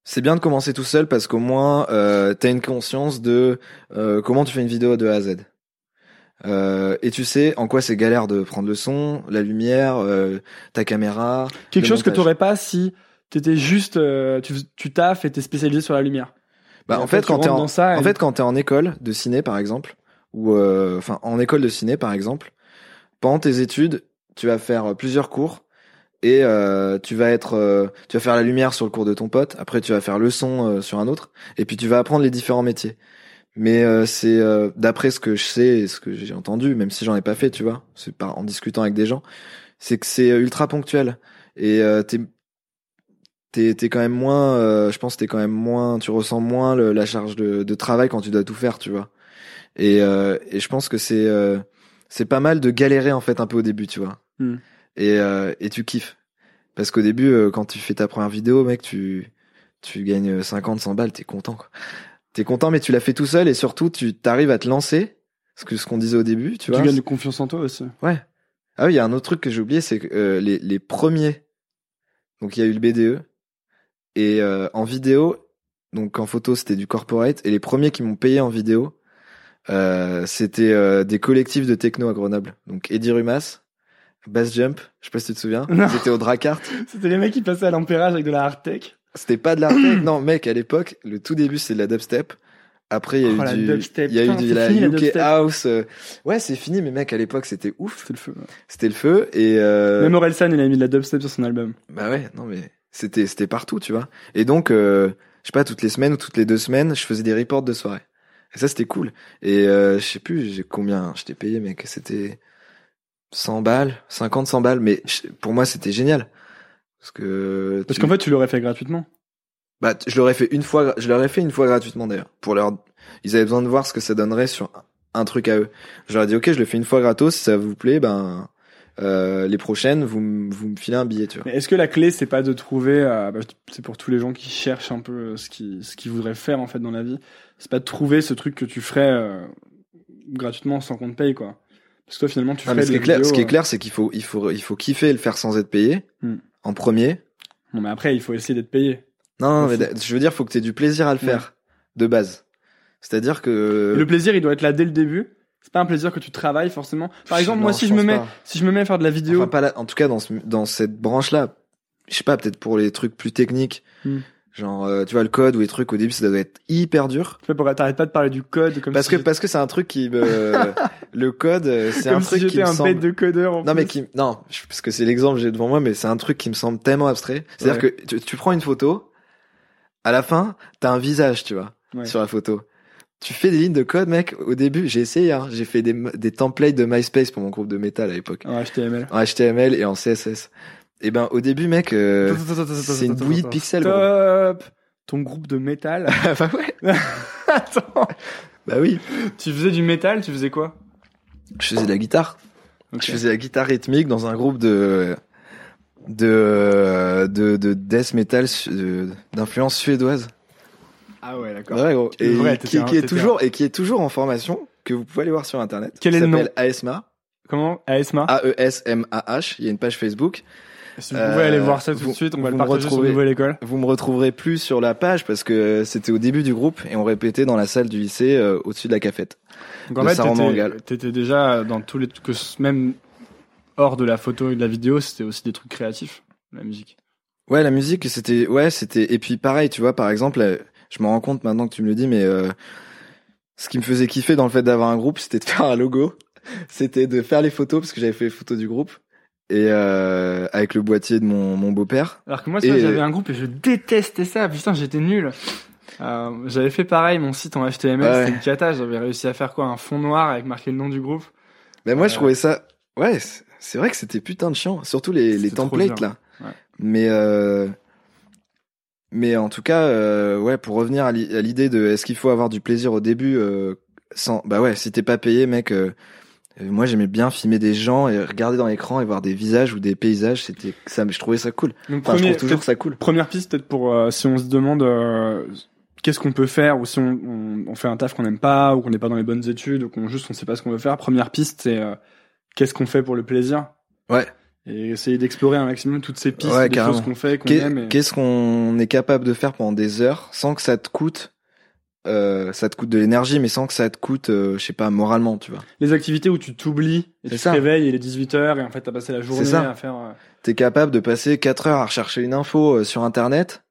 C'est bien de commencer tout seul parce qu'au moins euh, t'as une conscience de comment tu fais une vidéo de A à Z. Euh, et tu sais en quoi c'est galère de prendre le son, la lumière, euh, ta caméra. Quelque chose que montage. t'aurais pas si t'étais juste euh, tu, tu taffes et t'es spécialisé sur la lumière. Bah, en fait, quand t'es en, ça, en et- fait, quand t'es en école de ciné, par exemple, ou euh, enfin en école de ciné, par exemple, pendant tes études, tu vas faire euh, plusieurs cours et euh, tu vas être, euh, tu vas faire la lumière sur le cours de ton pote. Après, tu vas faire le son euh, sur un autre, et puis tu vas apprendre les différents métiers. Mais euh, c'est euh, d'après ce que je sais et ce que j'ai entendu, même si j'en ai pas fait, tu vois, c'est pas en discutant avec des gens, c'est que c'est ultra ponctuel et euh, t'es t'es t'es quand même moins euh, je pense t'es quand même moins tu ressens moins le- la charge de, de travail quand tu dois tout faire tu vois et euh, et je pense que c'est euh, c'est pas mal de galérer en fait un peu au début tu vois Hmm. et euh, et tu kiffes parce qu'au début euh, quand tu fais ta première vidéo mec tu tu gagnes 50 100 balles t'es content quoi t'es content mais tu l'as fait tout seul et surtout tu t'arrives à te lancer ce que ce qu'on disait au début tu Tu, vois gagnes de confiance en toi aussi. Ouais. Ah oui, il y a un autre truc que j'ai oublié, c'est que euh, les, les premiers. Donc il y a eu le BDE et euh, en vidéo, donc en photo c'était du corporate et les premiers qui m'ont payé en vidéo, euh, c'était euh, des collectifs de techno à Grenoble. Donc Eddie Rumas, Bass Jump, je sais pas si tu te souviens. C'était au Dracart. C'était les mecs qui passaient à l'ampérage avec de la hard tech. C'était pas de la tech. non mec, à l'époque, le tout début c'est de la dubstep. Après il y a Oh, la eu du, dubstep, il y a eu de la fini, la UK dubstep. house. Ouais, c'est fini, mais mec à l'époque c'était ouf. C'était le feu. C'était le feu et. Euh... Même Orelsan, il a mis de la dubstep sur son album. Bah ouais, non mais c'était c'était partout, tu vois. Et donc euh, je sais pas toutes les semaines ou toutes les deux semaines, je faisais des reports de soirée. Et ça c'était cool. Et euh, je sais plus j'ai combien je t'ai payé mec, c'était 100 balles, 50 100 balles mais je- pour moi c'était génial. Parce que Parce qu'en fait, tu l'aurais fait gratuitement. bah je l'aurais fait une fois je l'aurais fait une fois gratuitement d'ailleurs pour leur ils avaient besoin de voir ce que ça donnerait sur un- un truc à eux. Je leur ai dit OK, je le fais une fois gratos si ça vous plaît ben euh, les prochaines, vous, vous me filez un billet, tu vois. Mais est-ce que la clé, c'est pas de trouver, euh, bah, c'est pour tous les gens qui cherchent un peu euh, ce qu'ils ce qu'ils voudraient faire en fait dans la vie, c'est pas de trouver ce truc que tu ferais euh, gratuitement sans qu'on te paye quoi. Parce que toi finalement tu Ah, ferais mais ce qui clair, ce qui est clair, c'est qu'il faut, il faut, il faut kiffer et le faire sans être payé. Hmm. En premier. Non mais après il faut essayer d'être payé. Non, non, mais je veux dire, faut que tu aies du plaisir à le faire. De base. C'est-à-dire que. Le plaisir il doit être là dès le début. C'est pas un plaisir que tu travailles forcément. Par exemple Non, moi si je me mets pas. si je me mets à faire de la vidéo, Enfin, pas là, en tout cas, dans, ce, dans cette branche-là, je sais pas, peut-être pour les trucs plus techniques, Hmm. genre, euh, tu vois, le code ou les trucs, au début, ça doit être hyper dur. tu vois, pour- t'arrêtes pas de parler du code comme Parce si que, parce que c'est un truc qui me, le code, euh, c'est un si truc qui j'étais me un semble, bête de codeur. En non, mais qui, non, parce que c'est l'exemple que j'ai devant moi, mais c'est un truc qui me semble tellement abstrait. C'est-à-dire Ouais. que tu, tu prends une photo, à la fin, t'as un visage, tu vois, Ouais. sur la photo. Tu fais des lignes de code, mec? Au début, j'ai essayé, hein. J'ai fait des, des templates de MySpace pour mon groupe de métal à l'époque. En HTML. En HTML et en CSS. Et ben, au début, mec, euh, c'est une bouillie de pixels, gros. Stop. Ton groupe de métal. bah ouais. Attends. Bah oui. Tu faisais du métal, tu faisais quoi? Je faisais de la guitare. Je faisais la guitare rythmique dans un groupe de de de, de death metal d'influence suédoise. Ah ouais, d'accord. Ouais, gros. C'est Et vrai, qui, t'étais un- qui est toujours et qui est toujours en formation que vous pouvez aller voir sur internet. Quel est le nom? ASMA. Comment? ASMA A E S M A H. Il y a une page Facebook. Si vous Euh, pouvez aller voir ça tout vous- de suite, on va le partager sur. Nouvelle École. Vous me retrouverez plus sur la page parce que c'était au début du groupe et on répétait dans la salle du lycée euh, au-dessus de la cafette. Donc en fait, t'étais- déjà dans tous les que ce- même hors de la photo et de la vidéo, c'était aussi des trucs créatifs, la musique. Ouais, la musique, c'était, ouais, c'était, et puis pareil, tu vois, par exemple, euh, je me rends compte maintenant que tu me le dis, mais euh, ce qui me faisait kiffer dans le fait d'avoir un groupe, c'était de faire un logo, c'était de faire les photos parce que j'avais fait les photos du groupe et euh, avec le boîtier de mon, mon beau-père. Alors que moi, j'avais un groupe et je détestais ça. Putain, j'étais nul. Euh, j'avais fait pareil, mon site en HTML, Ouais. c'était une cata. J'avais réussi à faire quoi Un fond noir avec marqué le nom du groupe. Mais moi, je trouvais ça, ouais, c'est- vrai que c'était putain de chiant, surtout les, templates là. Ouais. Mais euh, mais en tout cas, euh, ouais, pour revenir à l'i- à l'idée de est-ce qu'il faut avoir du plaisir au début euh, sans, bah ouais, si t'es pas payé, mec. euh, euh, moi, j'aimais bien filmer des gens et regarder dans l'écran et voir des visages ou des paysages. C'était ça, je trouvais ça cool. Donc, Enfin, je trouve toujours ça cool. Première piste, peut-être pour euh, si on se demande euh, qu'est-ce qu'on peut faire ou si on, on, on fait un taf qu'on n'aime pas ou qu'on n'est pas dans les bonnes études ou qu'on juste on sait pas ce qu'on veut faire. Première piste, c'est euh, qu'est-ce qu'on fait pour le plaisir? Ouais. Et essayer d'explorer un maximum toutes ces pistes, Ouais, des carrément. choses qu'on fait, qu'on Qu'est- aime. et- Qu'est-ce qu'on est capable de faire pendant des heures sans que ça te coûte euh, ça te coûte de l'énergie, mais sans que ça te coûte, euh, je sais pas, moralement, tu vois. Les activités où tu t'oublies et C'est tu ça. te réveilles et il est 18h et en fait t'as passé la journée ça. à faire. euh, T'es capable de passer 4 heures à rechercher une info euh, sur internet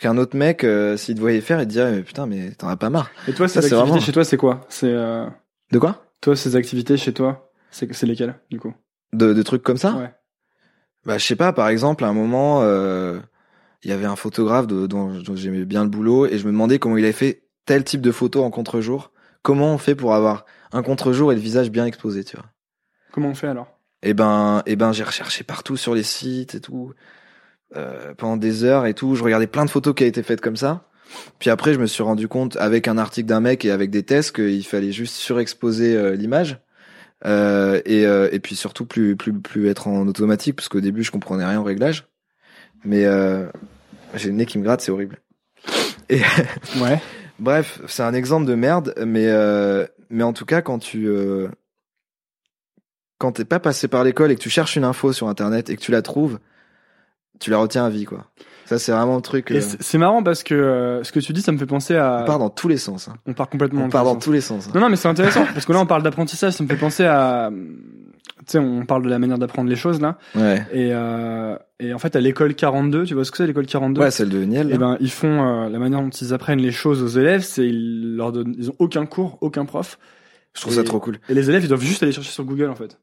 qu'un autre mec, euh, s'il te voyait faire, il te dirait mais putain mais t'en as pas marre. Et toi, ces activités vraiment- chez toi, c'est quoi? C'est De quoi? toi ces activités chez toi, c'est c'est lesquelles du coup? De, de trucs comme ça? Ouais. Bah je sais pas, par exemple, à un moment, euh, il y avait un photographe de- dont, dont j'aimais bien le boulot et je me demandais comment il avait fait tel type de photo en contre-jour. Comment on fait pour avoir un contre-jour et le visage bien exposé, tu vois? Comment on fait alors? Et ben, et ben, j'ai recherché partout sur les sites et tout, euh, pendant des heures et tout. Je regardais plein de photos qui avaient été faites comme ça. Puis après, je me suis rendu compte avec un article d'un mec et avec des tests qu'il fallait juste surexposer euh, l'image. Euh, et, euh, et puis surtout plus, plus, plus être en automatique parce qu'au début je comprenais rien au réglage. Mais euh, j'ai le nez qui me gratte, c'est horrible. Et Ouais. Bref, c'est un exemple de merde, mais euh, mais en tout cas, quand tu euh, quand t'es pas passé par l'école et que tu cherches une info sur internet et que tu la trouves, tu la retiens à vie, quoi. Ça, c'est vraiment le truc. Et euh, c'est marrant parce que euh, ce que tu dis, ça me fait penser à. on part dans tous les sens. hein. On part complètement. On dans part tous les dans sens. tous les sens. hein. Non, non, mais c'est intéressant parce que là, on parle d'apprentissage. Ça me fait penser à. Tu sais, on parle de la manière d'apprendre les choses là. Ouais. Et, euh, et en fait, à l'école 42, tu vois ce que c'est l'école 42 Ouais, celle de Niel. Et là. ben, ils font euh, la manière dont ils apprennent les choses aux élèves, c'est ils leur donnent, ils ont aucun cours, aucun prof, je trouve ça trop cool. et les élèves ils doivent juste aller chercher sur Google en fait.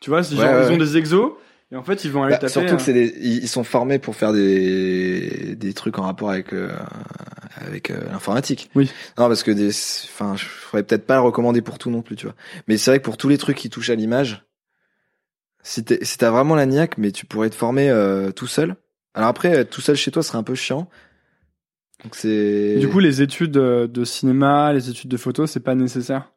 Tu vois, Ouais, genre ouais, ils ont des exos et en fait ils vont aller Bah, taper. surtout que c'est des, ils sont formés pour faire des des trucs en rapport avec euh, avec euh, l'informatique. Oui. Non parce que des, enfin, je ferais peut-être pas le recommander pour tout non plus, tu vois. Mais c'est vrai que pour tous les trucs qui touchent à l'image, si t'es, si t'as vraiment la niaque, mais tu pourrais te former euh, tout seul. Alors après, être tout seul chez toi serait un peu chiant. Donc c'est. Du coup, les études de cinéma, les études de photo, c'est pas nécessaire.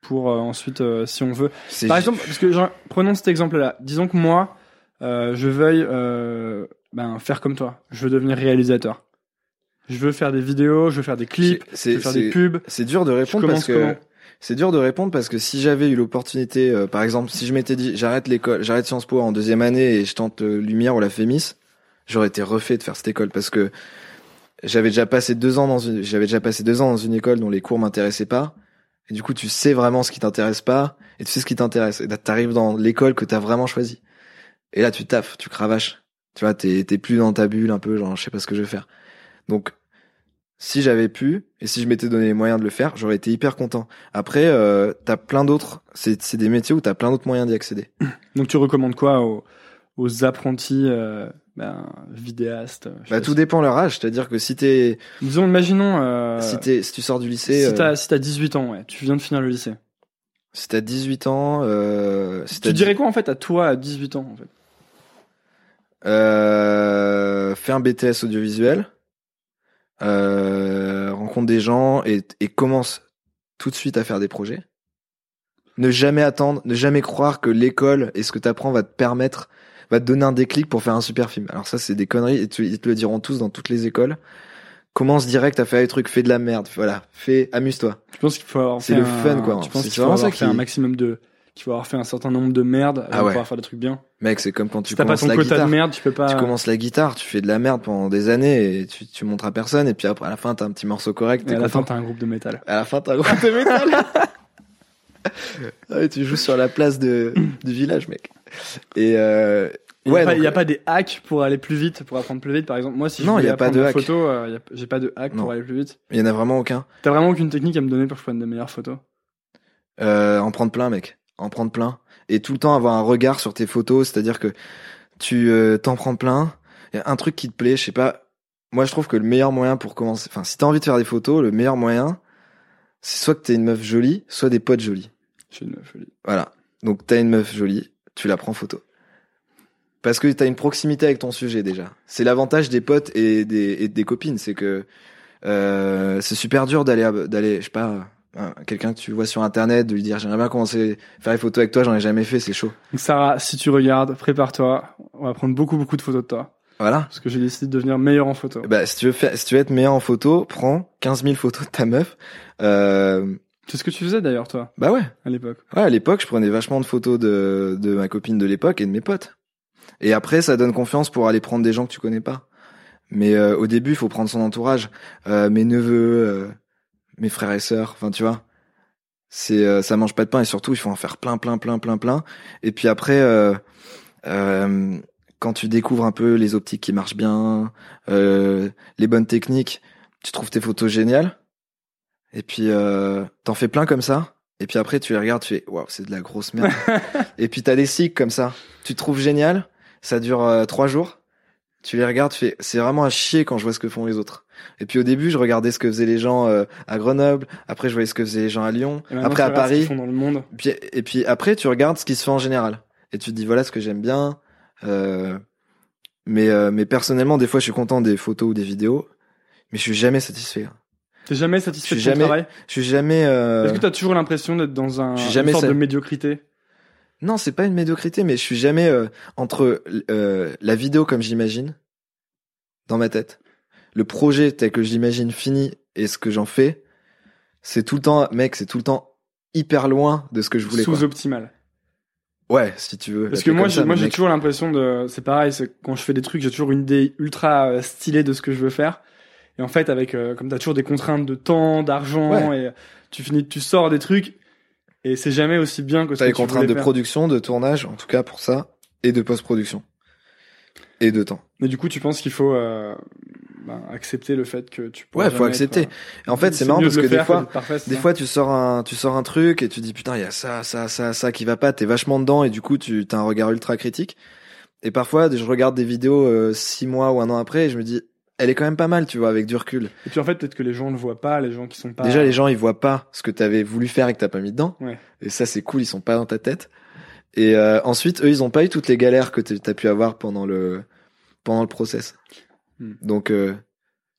pour euh, ensuite, euh, si on veut. Par exemple, parce que genre, prenons cet exemple-là. Disons que moi, je veuille euh, ben, faire comme toi. Je veux devenir réalisateur. Je veux faire des vidéos, je veux faire des clips, je veux faire des pubs. c'est dur de répondre parce que c'est dur de répondre parce que si j'avais eu l'opportunité, euh, par exemple, si je m'étais dit j'arrête l'école, j'arrête Sciences Po en deuxième année et je tente euh, Lumière ou la Fémis, j'aurais été refait de faire cette école parce que j'avais déjà passé deux ans dans une, j'avais déjà passé deux ans dans une école dont les cours m'intéressaient pas. Et du coup, tu sais vraiment ce qui t'intéresse pas et tu sais ce qui t'intéresse. Et là, t'arrives dans l'école que t'as vraiment choisi. Et là, tu taffes, tu cravaches. Tu vois, t'es, t'es plus dans ta bulle un peu, genre, je sais pas ce que je vais faire. Donc, si j'avais pu et si je m'étais donné les moyens de le faire, j'aurais été hyper content. Après, euh, t'as plein d'autres, c'est, c'est des métiers où t'as plein d'autres moyens d'y accéder. Donc tu recommandes quoi aux, aux apprentis euh, ben, vidéastes Bah, tout si- dépend leur âge. C'est-à-dire que si t'es, Disons, imaginons, euh, si t'es, si tu sors du lycée, si euh, t'as si t'as 18 ans, ouais, tu viens de finir le lycée. si t'as 18 ans, euh, si Tu dirais quoi en fait à toi à 18 ans en fait? Euh, fais un BTS audiovisuel, euh, rencontre des gens et, et commence tout de suite à faire des projets. Ne jamais attendre, ne jamais croire que l'école et ce que tu apprends va te permettre, va te donner un déclic pour faire un super film. Alors ça, c'est des conneries et tu- ils te le diront tous dans toutes les écoles. Commence direct à faire des trucs, fais de la merde, voilà, fais, amuse-toi. Tu penses qu'il faut avoir C'est le un- fun, quoi. Penses C'est qu'il faut vraiment avoir fait qui- un maximum de qu'il faut avoir fait un certain nombre de merdes avant Ah ouais. pouvoir faire des trucs bien. Mec, c'est comme quand tu Si pas commences ton la quota guitare. de merde, tu peux pas. Tu commences la guitare, tu fais de la merde pendant des années et tu, tu montres à personne et puis après à la fin t'as un petit morceau correct. Et à la fin, content. t'as un groupe de métal. À la fin, t'as un groupe de métal. ouais, tu joues sur la place de, du village, mec. Et euh, Il n'y a, a pas des hacks pour aller plus vite, pour apprendre plus vite, par exemple. Moi, si je Non, voulais y a pas apprendre de la hack. photo, euh, y a- j'ai pas de hack Non. pour aller plus vite. il y en a vraiment aucun. T'as vraiment aucune technique à me donner pour que je prenne de meilleures photos Euh, en prendre plein, mec. En prendre plein. Et tout le temps avoir un regard sur tes photos, c'est-à-dire que tu euh, t'en prends plein. Il y a un truc qui te plaît, je sais pas. Moi, je trouve que le meilleur moyen pour commencer, enfin, si t'as envie de faire des photos, le meilleur moyen, c'est soit que t'es une meuf jolie, soit des potes jolis. J'ai une folie. Voilà. Donc t'as une meuf jolie, tu la prends photo. Parce que t'as une proximité avec ton sujet déjà. C'est l'avantage des potes et des, et des copines, c'est que euh, c'est super dur d'aller d'aller, je sais pas, quelqu'un que tu vois sur internet, de lui dire j'aimerais bien commencer à faire des photos avec toi, j'en ai jamais fait, c'est chaud. Donc, Sarah, si tu regardes, prépare-toi. On va prendre beaucoup, beaucoup de photos de toi. Voilà. Parce que j'ai décidé de devenir meilleur en photo. Bah si tu veux faire, si tu veux être meilleur en photo, prends 15 000 photos de ta meuf. Euh, C'est ce que tu faisais d'ailleurs, toi, bah ouais. à l'époque. Ouais, à l'époque, je prenais vachement de photos de, de ma copine de l'époque et de mes potes. Et après, ça donne confiance pour aller prendre des gens que tu connais pas. Mais euh, au début, il faut prendre son entourage, Euh, mes neveux, euh, mes frères et sœurs. Enfin, tu vois, c'est euh, ça mange pas de pain et surtout, il faut en faire plein, plein, plein, plein, plein. Et puis après, euh, euh, quand tu découvres un peu les optiques qui marchent bien, euh, les bonnes techniques, tu trouves tes photos géniales. Et puis euh, t'en fais plein comme ça. Et puis après, tu les regardes, tu fais waouh, c'est de la grosse merde. et puis t'as des cycles comme ça. Tu te trouves génial, ça dure euh, trois jours. Tu les regardes, tu fais c'est vraiment à chier quand je vois ce que font les autres. Et puis au début, je regardais ce que faisaient les gens euh, à Grenoble. Après, je voyais ce que faisaient les gens à Lyon. Après à Paris. font dans le monde. Puis, et puis après, tu regardes ce qui se fait en général. Et tu te dis, voilà ce que j'aime bien. Euh, mais, euh, mais personnellement, des fois, je suis content des photos ou des vidéos. Mais je suis jamais satisfait. T'es jamais satisfait Je de suis ton jamais- travail Je suis jamais... euh, Est-ce que t'as toujours l'impression d'être dans un, une jamais sorte sa- de médiocrité? Non, c'est pas une médiocrité, mais je suis jamais euh, entre euh, la vidéo comme j'imagine, dans ma tête, le projet tel que j'imagine fini et ce que j'en fais, c'est tout le temps, mec, c'est tout le temps hyper loin de ce que je voulais. quoi. Sous-optimal. Ouais, si tu veux. Parce que moi, j'ai, moi, j'ai toujours l'impression de, c'est pareil, c'est quand je fais des trucs, j'ai toujours une idée ultra euh, stylée de ce que je veux faire. Et en fait, avec, euh, comme t'as toujours des contraintes de temps, d'argent, et tu finis, tu sors des trucs, et c'est jamais aussi bien que ce T'as les contraintes de faire. production, de tournage, en tout cas pour ça, et de post-production. Et de temps. Mais du coup, tu penses qu'il faut, euh, ben, accepter le fait que tu. Ouais, faut accepter. Et en fait, c'est marrant parce que des fois, Des fois, tu sors un, tu sors un truc et tu dis putain, il y a ça, ça, ça, ça qui va pas. T'es vachement dedans et du coup, tu as un regard ultra critique. Et parfois, je regarde des vidéos euh, six mois ou un an après et je me dis, elle est quand même pas mal, tu vois, avec du recul. Et puis en fait, peut-être que les gens ne voient pas, les gens qui sont pas. Déjà, les gens, ils voient pas ce que t'avais voulu faire et que t'as pas mis dedans. Ouais. Et ça, c'est cool, ils sont pas dans ta tête. Et euh, ensuite, eux, ils ont pas eu toutes les galères que t'as pu avoir pendant le pendant le process. Hmm. Donc euh,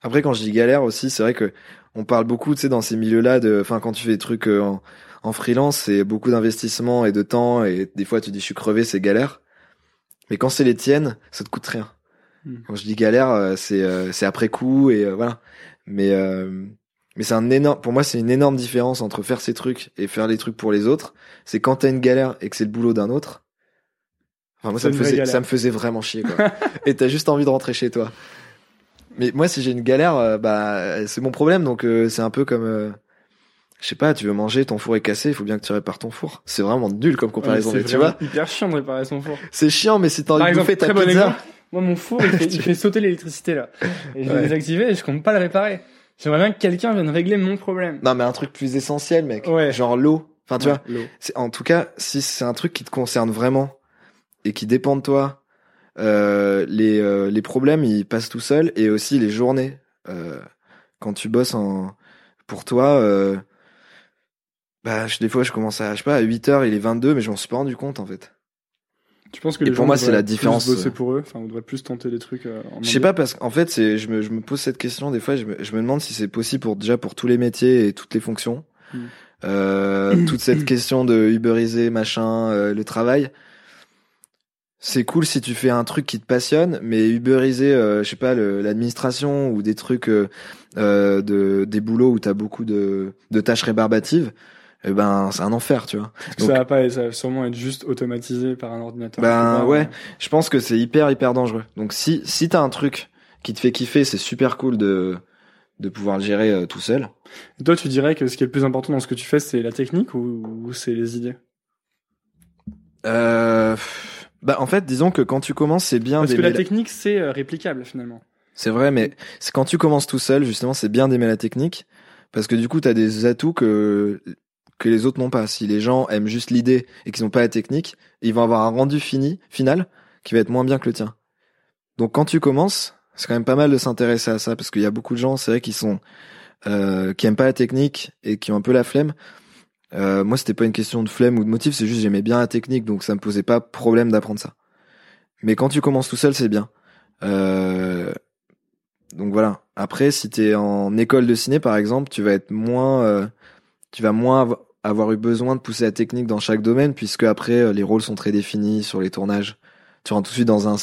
après, quand je dis galère aussi, c'est vrai que on parle beaucoup, tu sais, dans ces milieux-là de, enfin, quand tu fais des trucs euh, en, en freelance, c'est beaucoup d'investissement et de temps, et des fois tu dis je suis crevé, c'est galère. Mais quand c'est les tiennes, ça te coûte rien. Hmm. Quand je dis galère, euh, c'est euh, c'est après coup et euh, voilà. Mais euh, mais c'est un énorme, pour moi c'est une énorme différence entre faire ces trucs et faire les trucs pour les autres. C'est quand t'as une galère et que c'est le boulot d'un autre. Enfin moi ça me faisait ça me faisait vraiment chier quoi. et t'as juste envie de rentrer chez toi. Mais moi si j'ai une galère, euh, bah c'est mon problème donc euh, c'est un peu comme euh, je sais pas, tu veux manger, ton four est cassé, il faut bien que tu répares ton four. C'est vraiment nul comme comparaison, Ouais, mais c'est tu vois. hyper chiant de réparer son four. C'est chiant, mais si t'as envie de bouffer ta pizza, exemple. Moi, mon four, il fait, il fait sauter l'électricité là. Et je l'ai Ouais. désactivé et je compte pas le réparer. J'aimerais bien que quelqu'un vienne régler mon problème. non mais un truc plus essentiel, mec. Ouais. Genre l'eau. Enfin tu vois, Ouais, en tout cas si c'est un truc qui te concerne vraiment et qui dépend de toi, euh, les euh, les problèmes ils passent tout seuls et aussi les journées. Euh, quand tu bosses en pour toi. Bah, je- des fois, je commence à, je sais pas, à 8 heures, il est 22, mais je m'en suis pas rendu compte, en fait. Tu penses que Et les pour gens moi, c'est la plus différence, bosser euh. pour eux, enfin, on devrait plus tenter des trucs. euh, en Je sais pas parce qu'en fait, c'est, je me, je me pose cette question des fois. Je me, je me demande si c'est possible pour déjà pour tous les métiers et toutes les fonctions. Mm. Euh, toute cette question de uberiser machin, euh, le travail. C'est cool si tu fais un truc qui te passionne, mais uberiser, euh, je sais pas, l'administration ou des trucs euh, euh, de des boulots où t'as beaucoup de, de tâches rébarbatives, eh ben c'est un enfer, tu vois. Donc- ça va pas, ça va sûrement être juste automatisé par un ordinateur. Ben, ouais. Je pense que c'est hyper hyper dangereux. Donc si si t'as un truc qui te fait kiffer, c'est super cool de de pouvoir le gérer euh, tout seul. Et toi, tu dirais que ce qui est le plus important dans ce que tu fais, c'est la technique ou, ou c'est les idées? Euh, bah en fait, disons que quand tu commences, c'est bien Parce que la la- technique, c'est euh, réplicable finalement. C'est vrai, mais c'est quand tu commences tout seul, justement, c'est bien d'aimer la technique parce que du coup, t'as des atouts que que les autres n'ont pas. Si les gens aiment juste l'idée et qu'ils n'ont pas la technique, ils vont avoir un rendu fini final qui va être moins bien que le tien. Donc quand tu commences, c'est quand même pas mal de s'intéresser à ça parce qu'il y a beaucoup de gens, c'est vrai, qui sont euh, qui aiment pas la technique et qui ont un peu la flemme. Euh, moi, c'était pas une question de flemme ou de motif, c'est juste j'aimais bien la technique, donc ça me posait pas problème d'apprendre ça. Mais quand tu commences tout seul, c'est bien. Euh, donc voilà. Après, si t'es en école de ciné, par exemple, tu vas être moins, euh, tu vas moins av- avoir eu besoin de pousser la technique dans chaque domaine, puisque après euh, les rôles sont très définis sur les tournages. Tu rentres tout de suite dans un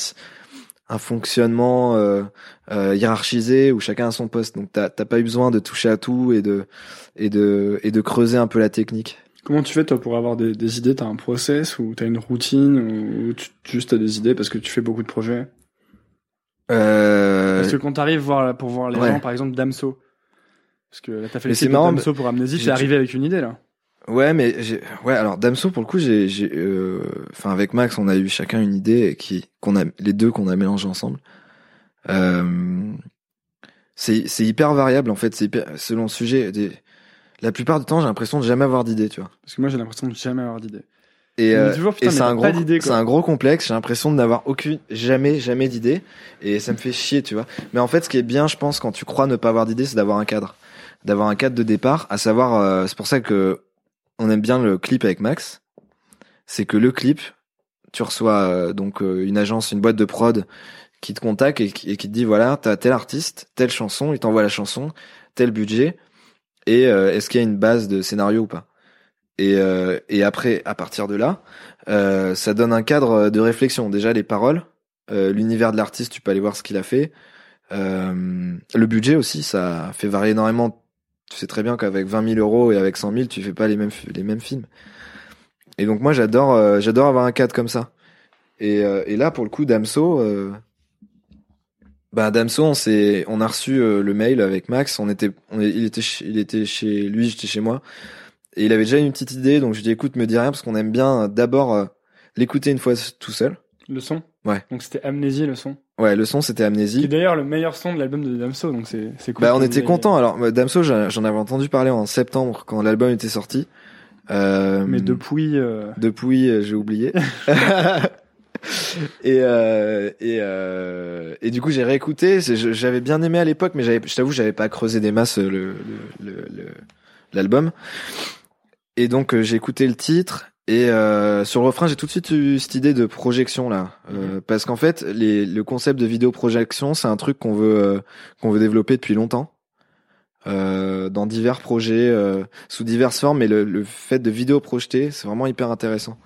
un fonctionnement euh, euh, hiérarchisé où chacun a son poste. Donc t'as t'as pas eu besoin de toucher à tout et de et de et de creuser un peu la technique. Comment tu fais toi pour avoir des, des idées? T'as un process ou t'as une routine ou tu, juste t'as des idées parce que tu fais beaucoup de projets? Euh, Parce que quand t'arrives voir pour voir les ouais. gens, par exemple Damso, parce que là, t'as fait Mais le c'est clip de marrant, Damso pour Amnésie, t'es arrivé avec une idée là. Ouais, mais j'ai, ouais, alors Damso pour le coup, j'ai, euh, enfin avec Max, on a eu chacun une idée qui, qu'on a, les deux qu'on a mélangé ensemble. Euh, c'est, c'est hyper variable en fait, c'est hyper, selon le sujet. Des, la plupart du temps, j'ai l'impression de jamais avoir d'idée, tu vois. Parce que moi j'ai l'impression de jamais avoir d'idée. Et, euh, et c'est un gros, c'est un gros complexe. J'ai l'impression de n'avoir aucune, jamais, jamais d'idée, et ça me fait chier, tu vois. Mais en fait, ce qui est bien, je pense, quand tu crois ne pas avoir d'idée, c'est d'avoir un cadre, d'avoir un cadre de départ. À savoir, euh, c'est pour ça que on aime bien le clip avec Max. C'est que le clip, tu reçois euh, donc euh, une agence, une boîte de prod qui te contacte et qui, te dit voilà, t'as tel artiste, telle chanson, il t'envoie la chanson, tel budget, et euh, est-ce qu'il y a une base de scénario ou pas? Et, euh, et après, à partir de là, euh, ça donne un cadre de réflexion. Déjà les paroles, l'univers de l'artiste, tu peux aller voir ce qu'il a fait. Euh, le budget aussi, ça fait varier énormément. Tu sais très bien qu'avec 20 000 euros et avec 100 000, tu fais pas les mêmes les mêmes films. Et donc moi, j'adore euh, j'adore avoir un cadre comme ça. Et, euh, là, pour le coup, Damso, euh, bah Damso, on on a reçu le mail avec Max. On était il était il était chez lui, j'étais chez moi. Et il avait déjà une petite idée, donc je lui dis écoute, me dis rien parce qu'on aime bien d'abord l'écouter une fois tout seul. Le son Ouais. Donc c'était Amnésie le son. Ouais, le son c'était Amnésie. d'ailleurs le meilleur son de l'album de Damso, donc c'est c'est cool. Bah on était content. Alors euh, Damso, j'en avais entendu parler en septembre quand l'album était sorti. Euh, Mais depuis, euh, depuis, euh, j'ai oublié. et euh, et euh, et du coup j'ai réécouté. C'est- J'avais bien aimé à l'époque, mais j'avais, je t'avoue, j'avais pas creusé des masses le le- le- le- l'album. Et donc euh, j'ai écouté le titre. Et euh, sur le refrain, j'ai tout de suite eu cette idée de projection là, Euh, parce qu'en fait, les, le concept de vidéo projection, c'est un truc qu'on veut euh, qu'on veut développer depuis longtemps. dans divers projets, sous diverses formes. Mais le, le fait de vidéo projetée, c'est vraiment hyper intéressant.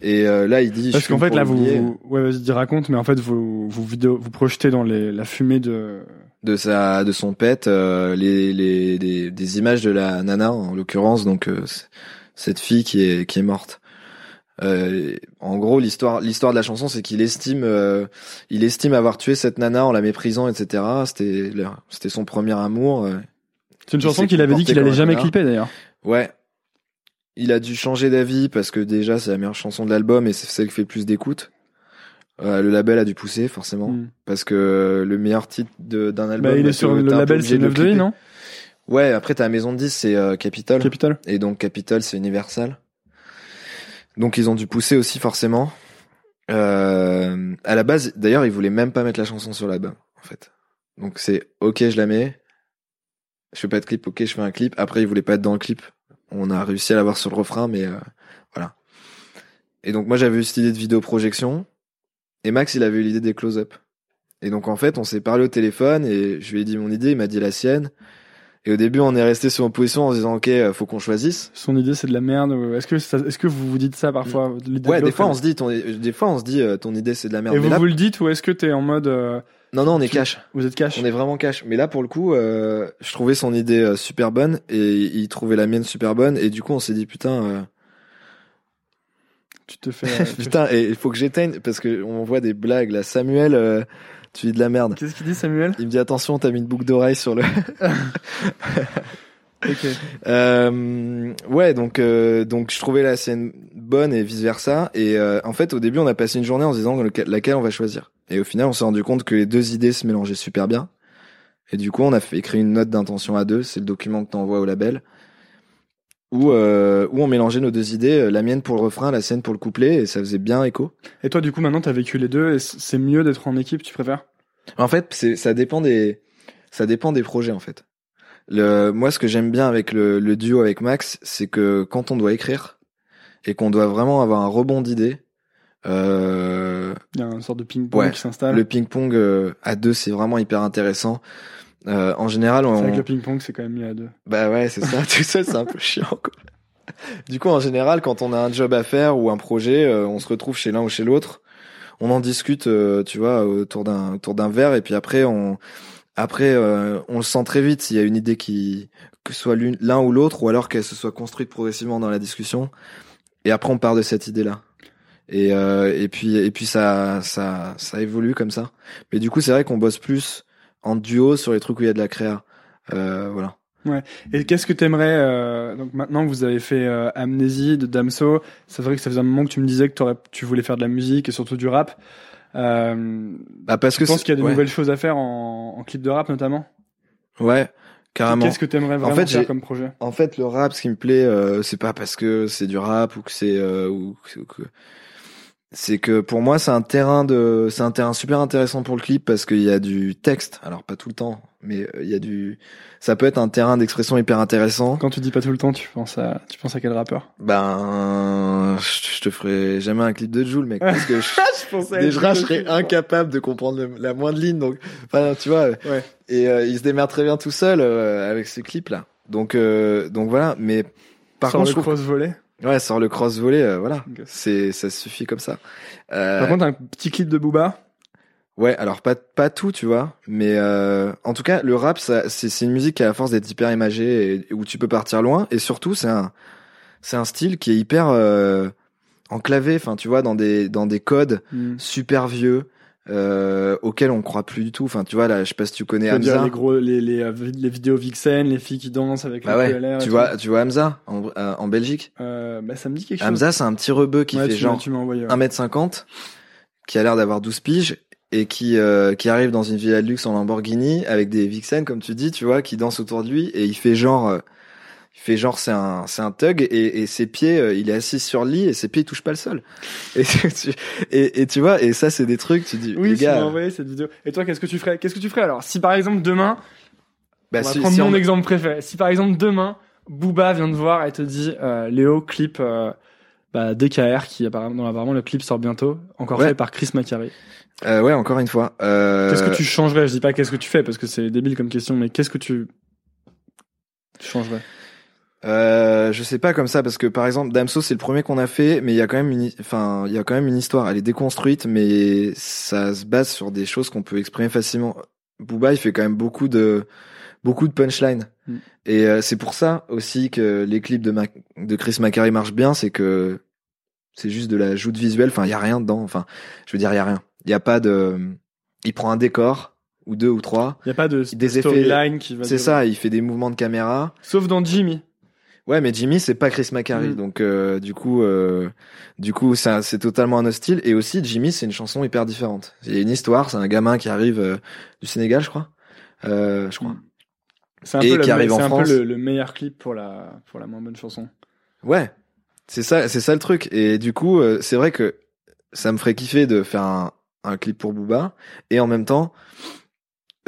Et là, il dit. Parce qu'en fait, là, vous, ouais, vas-y, raconte, mais en fait, vous, vous vidéo, vous projetez dans les, la fumée de, de sa, de son pet, les, les, des- des images de la nana en l'occurrence, donc cette fille qui est, qui est morte. Euh, en gros, l'histoire, l'histoire de la chanson, c'est qu'il estime, euh, il estime avoir tué cette nana en la méprisant, etc. C'était, c'était son premier amour. euh. c'est une Il chanson qu'il avait dit qu'il allait jamais clipper, d'ailleurs. Ouais. Il a dû changer d'avis parce que déjà c'est la meilleure chanson de l'album et c'est celle qui fait le plus d'écoute. Euh, le label a dû pousser forcément Mm. parce que le meilleur titre d'un album. Bah, il bah, est sur le label, c'est de le 9 de non? Ouais, après ta maison de 10 c'est euh, Capitol Capital. et donc Capitol c'est Universal. Donc ils ont dû pousser aussi forcément. Euh, à la base, d'ailleurs, ils voulaient même pas mettre la chanson sur l'album en fait. Donc c'est ok, je la mets. Je fais pas de clip, ok, je fais un clip. Après, ils voulaient pas être dans le clip. On a réussi à l'avoir sur le refrain, mais euh, voilà. Et donc moi, j'avais eu cette idée de vidéo projection, et Max, il avait eu l'idée des close-up. Et donc en fait, on s'est parlé au téléphone, et je lui ai dit mon idée, il m'a dit la sienne. Et au début, on est resté sur une position en se disant ok, euh, faut qu'on choisisse. Son idée, c'est de la merde. Est-ce que, ça- est-ce que vous vous dites ça parfois? l'idée Ouais, de des l'autre, fois, on se dit, ton, des fois, on se dit, euh, ton idée, c'est de la merde. Et Mais vous là, vous le dites ou est-ce que t'es en mode, euh, non, non, on est tu- cash. vous êtes cash? On est vraiment cash. Mais là, pour le coup, euh, je trouvais son idée euh, super bonne et il trouvait la mienne super bonne. Et du coup, on s'est dit, putain, euh, Tu te fais, euh, putain, et il faut que j'éteigne parce que on voit des blagues là. Samuel, euh, tu dis de la merde. Qu'est-ce qu'il dit, Samuel? Il me dit, attention, t'as mis une boucle d'oreille sur le. Ok. Euh, ouais, donc euh, donc je trouvais la scène bonne et vice versa. Et euh, en fait, au début, on a passé une journée en se disant laquelle on va choisir. Et au final, on s'est rendu compte que les deux idées se mélangeaient super bien. Et du coup, on a fait écrire une note d'intention à deux. C'est le document que t'envoies au label. Où, euh, où on mélangeait nos deux idées, euh, la mienne pour le refrain, la sienne pour le couplet, et ça faisait bien écho. Et toi, du coup, maintenant, t'as vécu les deux et c'est mieux d'être en équipe, tu préfères? En fait, c'est ça dépend des ça dépend des projets en fait. Le moi ce que j'aime bien avec le, le duo avec Max, c'est que quand on doit écrire et qu'on doit vraiment avoir un rebond d'idées, euh, Il y a une sorte de ping-pong Ouais, qui s'installe. le ping-pong euh, à deux c'est vraiment hyper intéressant. Euh, en général, C'est on, vrai que le ping-pong, c'est quand même mieux à deux. bah ouais, c'est ça. Tout seul, c'est un peu chiant, quoi. Du coup, en général, quand on a un job à faire ou un projet, euh, on se retrouve chez l'un ou chez l'autre. On en discute, euh, tu vois, autour d'un autour d'un verre, et puis après, on après, euh, on le sent très vite s'il y a une idée qui que soit l'une- l'un ou l'autre, ou alors qu'elle se soit construite progressivement dans la discussion. Et après, on part de cette idée-là. Et euh, et puis et puis ça ça ça évolue comme ça. Mais du coup, c'est vrai qu'on bosse plus en duo sur les trucs où il y a de la créa. Euh, voilà. Et qu'est-ce que t'aimerais euh, donc maintenant que vous avez fait euh, Amnésie de Damso, c'est vrai que ça faisait un moment que tu me disais que tu voulais faire de la musique et surtout du rap. Euh, Bah parce je que pense c'est- qu'il y a de ouais. nouvelles choses à faire en, en clip de rap notamment. Ouais, carrément. Qu'est-ce que t'aimerais vraiment fait, faire comme projet? En fait, le rap, ce qui me plaît, euh, c'est pas parce que c'est du rap ou que c'est euh, ou que c'est que pour moi, c'est un terrain de, c'est un terrain super intéressant pour le clip parce qu'il y a du texte. Alors pas tout le temps, mais euh, il y a du, ça peut être un terrain d'expression hyper intéressant. Quand tu dis pas tout le temps, tu penses à tu penses à quel rappeur? Ben, je je te ferai jamais un clip de Joule, mec, parce que je, Je déjà, je serais incapable de comprendre le- la moindre ligne. Donc, enfin, tu vois. Ouais. Et euh, il se démerde très bien tout seul euh, avec ce clip là. Donc, euh, donc voilà. Mais par Sur contre, je le trouve cross volet. Ouais, sur le cross volley, euh, voilà. C'est, ça suffit comme ça. Euh, Par contre, un petit clip de Booba? ouais, alors pas, pas tout, tu vois. Mais, euh, en tout cas, le rap, ça, c'est, c'est une musique qui a la force d'être hyper imagée et, où tu peux partir loin. Et surtout, c'est un, c'est un style qui est hyper, euh, enclavé, enfin, tu vois, dans des, dans des codes Hmm. super vieux, euh, auxquels on croit plus du tout. Enfin, tu vois, là, je sais pas si tu connais Hamza. les gros les les, les vidéos Vixen, les filles qui dansent avec Bah ouais, tu tout. vois, tu vois Hamza, en, euh, en Belgique? Euh, bah ça me dit quelque chose. Hamza, c'est un petit rebeu qui Ouais, fait genre envoyé. ouais. 1m50 qui a l'air d'avoir 12 piges et qui euh, qui arrive dans une villa de luxe en Lamborghini avec des vixen comme tu dis tu vois qui dansent autour de lui et il fait genre euh, il fait genre c'est un c'est un thug et, et ses pieds euh, il est assis sur le lit et ses pieds ils touchent pas le sol et tu, et, et tu vois et ça c'est des trucs tu dis Oui, les gars envoyé cette vidéo. Et toi, qu'est-ce que tu ferais? Qu'est-ce que tu ferais alors? Si par exemple demain, bah, on va si- prendre si mon on- exemple préféré. Si par exemple demain, Booba vient te voir et te dit euh, Léo clip euh, bah, DKR qui apparemment dont apparemment le clip sort bientôt, encore Ouais. fait par Chris Macari. euh, ouais encore une fois euh, Qu'est-ce que tu changerais? Je dis pas qu'est-ce que tu fais parce que c'est débile comme question, mais qu'est-ce que tu Tu changerais? Euh, je sais pas comme ça parce que par exemple Damso c'est le premier qu'on a fait mais il y a quand même une enfin il y a quand même une histoire. Elle est déconstruite mais ça se base sur des choses qu'on peut exprimer facilement. Booba il fait quand même beaucoup de beaucoup de punchline Mm. et euh, c'est pour ça aussi que les clips de Mac- de Chris Macari marchent bien c'est que c'est juste de la joute visuelle. Enfin il y a rien dedans. Enfin je veux dire il y a rien. Il y a pas de il prend un décor ou deux ou trois. Il y a pas de Des effets- qui va. c'est ça il fait des mouvements de caméra. Sauf dans Jimmy. Ouais, mais Jimmy, c'est pas Chris McCarry, Mm. donc euh, du coup, euh, du coup, ça, c'est totalement un autre style. Et aussi, Jimmy, c'est une chanson hyper différente. Il y a une histoire, c'est un gamin qui arrive euh, du Sénégal, je crois. Euh, je crois. Mm. C'est un Et peu, le, qui arrive en c'est un peu France. le, le meilleur clip pour la pour la moins bonne chanson. Ouais, c'est ça, c'est ça le truc. Et du coup, euh, c'est vrai que ça me ferait kiffer de faire un, un clip pour Booba, et en même temps,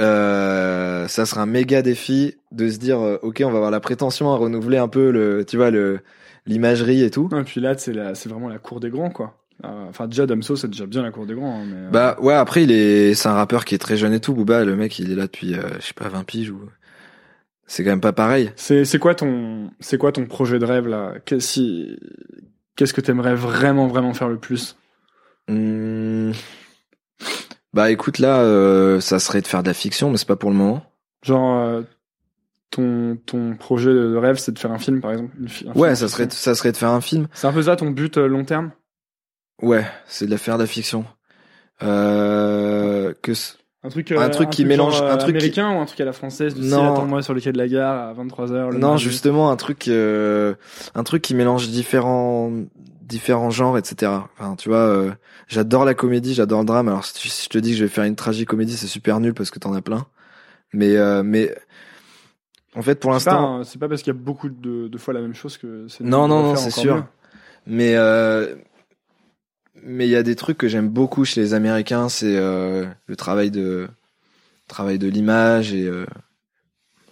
euh, ça serait un méga défi de se dire, euh, ok, on va avoir la prétention à renouveler un peu le, tu vois, le l'imagerie et tout. Et puis là, c'est c'est vraiment la cour des grands, quoi. Euh, Enfin, déjà Damso, c'est déjà bien la cour des grands. hein, mais, Bah ouais, après il est, c'est un rappeur qui est très jeune et tout. Booba, le mec, il est là depuis, euh, je sais pas, 20 piges ou. C'est quand même pas pareil. c'est c'est quoi ton c'est quoi ton projet de rêve là? Qu'est-ce si- qu'est-ce que t'aimerais vraiment vraiment faire le plus? Hmm. Bah écoute là, euh, ça serait de faire de la fiction, mais c'est pas pour le moment. Genre euh, ton ton projet de rêve, c'est de faire un film, par exemple. une fi- un film Ouais, ça serait, ça serait de faire un film. C'est un peu ça ton but euh, long terme? Ouais, c'est de la faire de la fiction. Que c- Un truc, Un truc qui mélange- genre, un truc qui- américain ou un truc à la française du style Non. attends-moi sur le quai de la gare à 23h. Le non, mardi. justement un truc, un truc qui mélange différents, différents genres, etc. Enfin, tu vois, euh, j'adore la comédie, j'adore le drame. Alors si tu- si je te dis que je vais faire une tragicomédie, c'est super nul parce que t'en as plein. Mais, euh, mais en fait, pour l'instant, c'est pas parce qu'il y a beaucoup de, de fois la même chose que c'est Non, non, non, c'est sûr. mieux. Mais euh, mais il y a des trucs que j'aime beaucoup chez les Américains, c'est le travail de travail de l'image et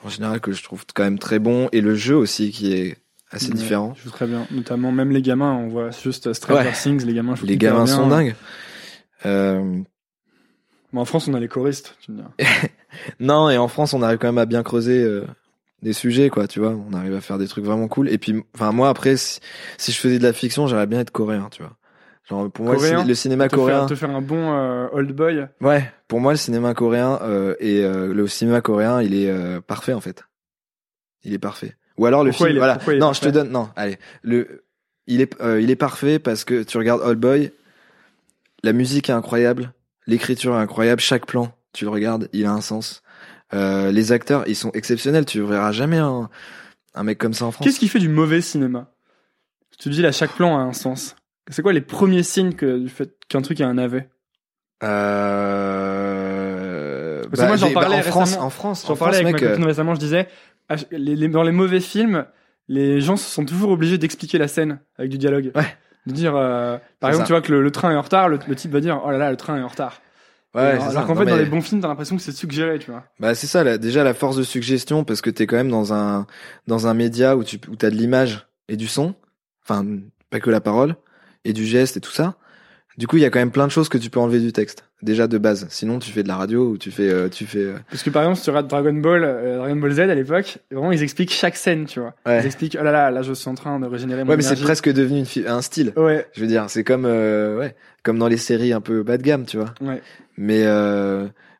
en général que je trouve quand même très bon et le jeu aussi qui est assez Ouais, différent. Je joue très bien. Notamment, même les gamins, on voit juste Stranger Ouais. Things, les gamins jouent Les gamins bien. sont dingues. Euh, Mais en France, on a les choristes, tu me dis. non et en France on arrive quand même à bien creuser euh, des sujets quoi, tu vois. On arrive à faire des trucs vraiment cool. Et puis enfin moi après si, si je faisais de la fiction j'aimerais bien être coréen, tu vois. Genre pour moi le Coréen ciné- le cinéma te coréen. Faire, te faire un bon euh, old boy. Ouais, pour moi le cinéma coréen euh, et euh, le cinéma coréen, il est euh, parfait en fait. Il est parfait. Ou alors le film, est- voilà. Non, je te donne. Non, allez. Le, il est, euh, il est parfait parce que tu regardes Old Boy. La musique est incroyable, l'écriture est incroyable, chaque plan, tu le regardes, il a un sens. Euh, les acteurs, ils sont exceptionnels. Tu verras jamais un, un mec comme ça en France. Qu'est-ce qui fait du mauvais cinéma? Tu te dis là, chaque plan a un sens. C'est quoi les premiers signes que, du fait qu'un truc a un navet? Euh... Parce que moi, j'en des- parlais en France, récemment. en France, J'en en parlais France, avec mec, ma euh, copine récemment, je disais, les- dans les mauvais films, les gens se sont toujours obligés d'expliquer la scène avec du dialogue. Ouais. De dire, euh, par exemple, ça. tu vois que le, le train est en retard, le, le type va dire, oh là là, le train est en retard. Ouais, alors qu'en fait, dans les bons films, t'as l'impression que c'est suggéré, tu vois. Bah c'est ça, là, déjà la force de suggestion parce que t'es quand même dans un dans un média où tu où t'as de l'image et du son, enfin pas que la parole et du geste et tout ça. Du coup, il y a quand même plein de choses que tu peux enlever du texte déjà de base. Sinon, tu fais de la radio ou tu fais euh, tu fais euh, Parce que par exemple, si tu regardes Dragon Ball, euh, Dragon Ball Z à l'époque, vraiment, ils expliquent chaque scène, tu vois. Ouais. Ils expliquent, oh là là, là, je suis en train de régénérer mon Ouais, mais c'est presque devenu une fi- un style. Ouais, Je veux dire, c'est comme ouais, comme dans les séries un peu bas de gamme, tu vois. ouais. Mais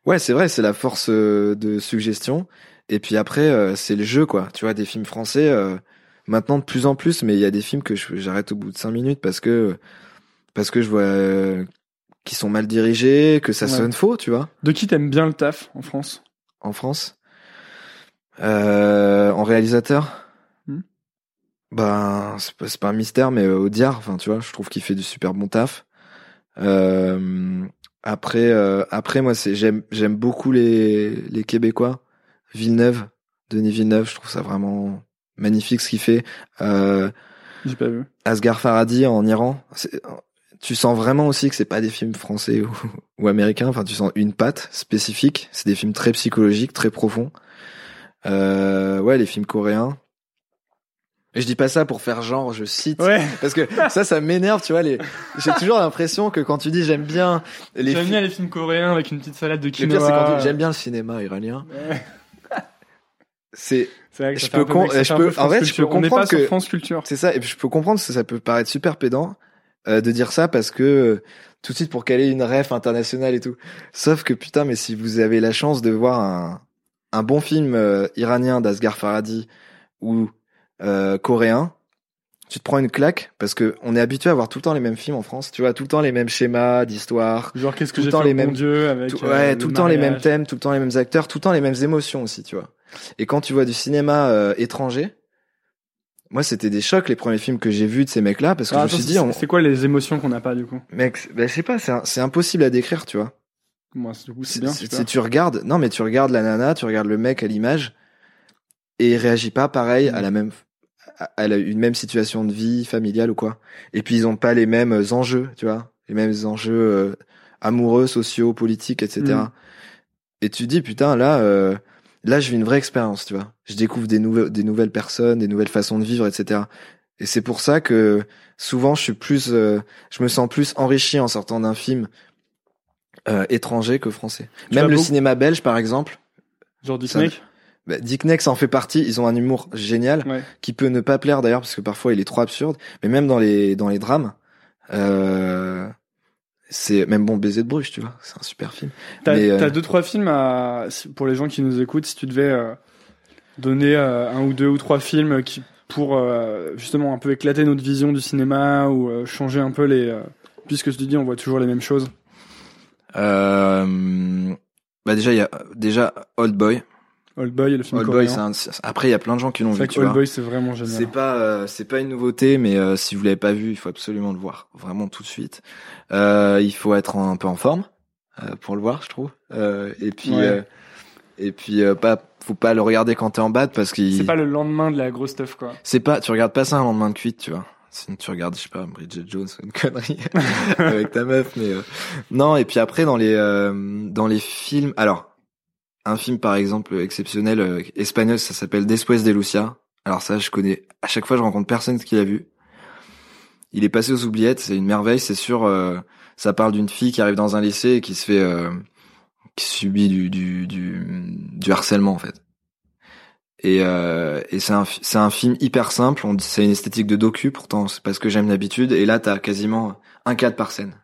ouais, c'est vrai, c'est la force de suggestion. Et puis après, c'est le jeu, quoi. Tu vois, des films français, maintenant de plus en plus, mais il y a des films que je- j'arrête au bout de cinq minutes parce que parce que je vois euh, qu'ils sont mal dirigés, que ça Ouais. sonne faux, tu vois, De qui t'aimes bien le taf en France? En France? Euh, en réalisateur, Hmm. ben c'est pas, pas un mystère, mais euh, Audiard, enfin tu vois, je trouve qu'il fait du super bon taf. Euh, après, euh, après moi c'est j'aime j'aime beaucoup les les Québécois. Villeneuve, Denis Villeneuve, je trouve ça vraiment magnifique ce qu'il fait. Euh, J'ai pas vu. Asghar Farhadi en Iran, tu sens vraiment aussi que c'est pas des films français ou, ou américains. Enfin, tu sens une patte spécifique. C'est des films très psychologiques, très profonds. Euh, ouais, les films coréens. Et je dis pas ça pour faire genre, je cite. Ouais. Parce que ça, ça m'énerve, tu vois. Les... J'ai toujours l'impression que quand tu dis j'aime bien les J'aime films. bien les films coréens avec une petite salade de Le quinoa. pire, c'est quand tu dis j'aime bien le cinéma iranien. Ouais. c'est Je peux peu con- je peux- peu en fait, je peux comprendre que- France Culture. c'est ça et puis je peux comprendre que ça peut paraître super pédant euh, de dire ça parce que euh, tout de suite pour caler une ref internationale et tout. Sauf que putain mais si vous avez la chance de voir un un bon film euh, iranien d'Asghar Farhadi ou euh, coréen, tu te prends une claque parce que on est habitué à voir tout le temps les mêmes films en France, tu vois, tout le temps les mêmes schémas d'histoire, Genre, qu'est-ce que tout le j'ai temps fait les au bon mêmes- Dieu avec. tout, ouais, tout le temps les mêmes thèmes, tout le temps les mêmes acteurs, tout le temps les mêmes émotions aussi, tu vois. Et quand tu vois du cinéma euh, étranger, moi c'était des chocs les premiers films que j'ai vus de ces mecs-là parce que Ah, je me suis dit, on- c'est quoi les émotions qu'on n'a pas du coup mec, bah, je sais pas, c'est impossible à décrire, tu vois. Moi, c'est- du coup, c'est bien. si- tu regardes, non mais tu regardes la nana, tu regardes le mec à l'image et il réagit pas pareil Mm. à la même à la- une même situation de vie familiale ou quoi. Et puis ils ont pas les mêmes enjeux, tu vois, les mêmes enjeux euh, amoureux, sociaux, politiques, etc. Mm. Et tu dis putain là, euh, là je vis une vraie expérience, tu vois. Je découvre des nouvelles des nouvelles personnes, des nouvelles façons de vivre, etc. Et c'est pour ça que souvent je suis plus, euh, je me sens plus enrichi en sortant d'un film euh, étranger que français. Tu Même le beaucoup- cinéma belge, par exemple, Genre ça- Disney bah, Dick Nex en fait partie. Ils ont un humour génial Ouais. qui peut ne pas plaire d'ailleurs parce que parfois il est trop absurde. Mais même dans les dans les drames, euh, c'est même bon baiser de Bruges, tu vois. C'est un super film. T'as euh, deux trois films à pour les gens qui nous écoutent. Si tu devais euh, donner euh, un ou deux ou trois films qui pour justement un peu éclater notre vision du cinéma ou changer un peu les puisque je te dis on voit toujours les mêmes choses. Euh, bah déjà il y a déjà Old Boy. Old Boy, le film Old Boy, coréen. c'est un- après il y a plein de gens qui l'ont vu, tu Old vois. Boy c'est vraiment génial. C'est pas euh, c'est pas une nouveauté, mais euh, si vous l'avez pas vu, il faut absolument le voir, vraiment tout de suite. Euh, il faut être un peu en forme euh, pour le voir, je trouve. Euh, et puis Ouais. euh, et puis euh, pas faut pas le regarder quand t'es en bad parce qu'il C'est pas le lendemain de la grosse stuff quoi. c'est pas tu regardes pas ça un lendemain de cuite, tu vois. Sinon tu regardes je sais pas Bridget Jones une connerie avec ta meuf, mais euh, non. Et puis après dans les euh, dans les films, alors un film par exemple exceptionnel euh, espagnol, ça s'appelle Después de Lucia. Alors ça, je connais. À chaque fois, je rencontre personne qui l'a vu. Il est passé aux oubliettes. C'est une merveille. C'est sûr. euh, ça parle d'une fille qui arrive dans un lycée et qui se fait, euh, qui subit du du du, du harcèlement en fait. Et, euh, et c'est un c'est un film hyper simple. C'est une esthétique de docu. Pourtant, c'est pas ce que j'aime d'habitude. Et là, t'as quasiment un cadre par scène.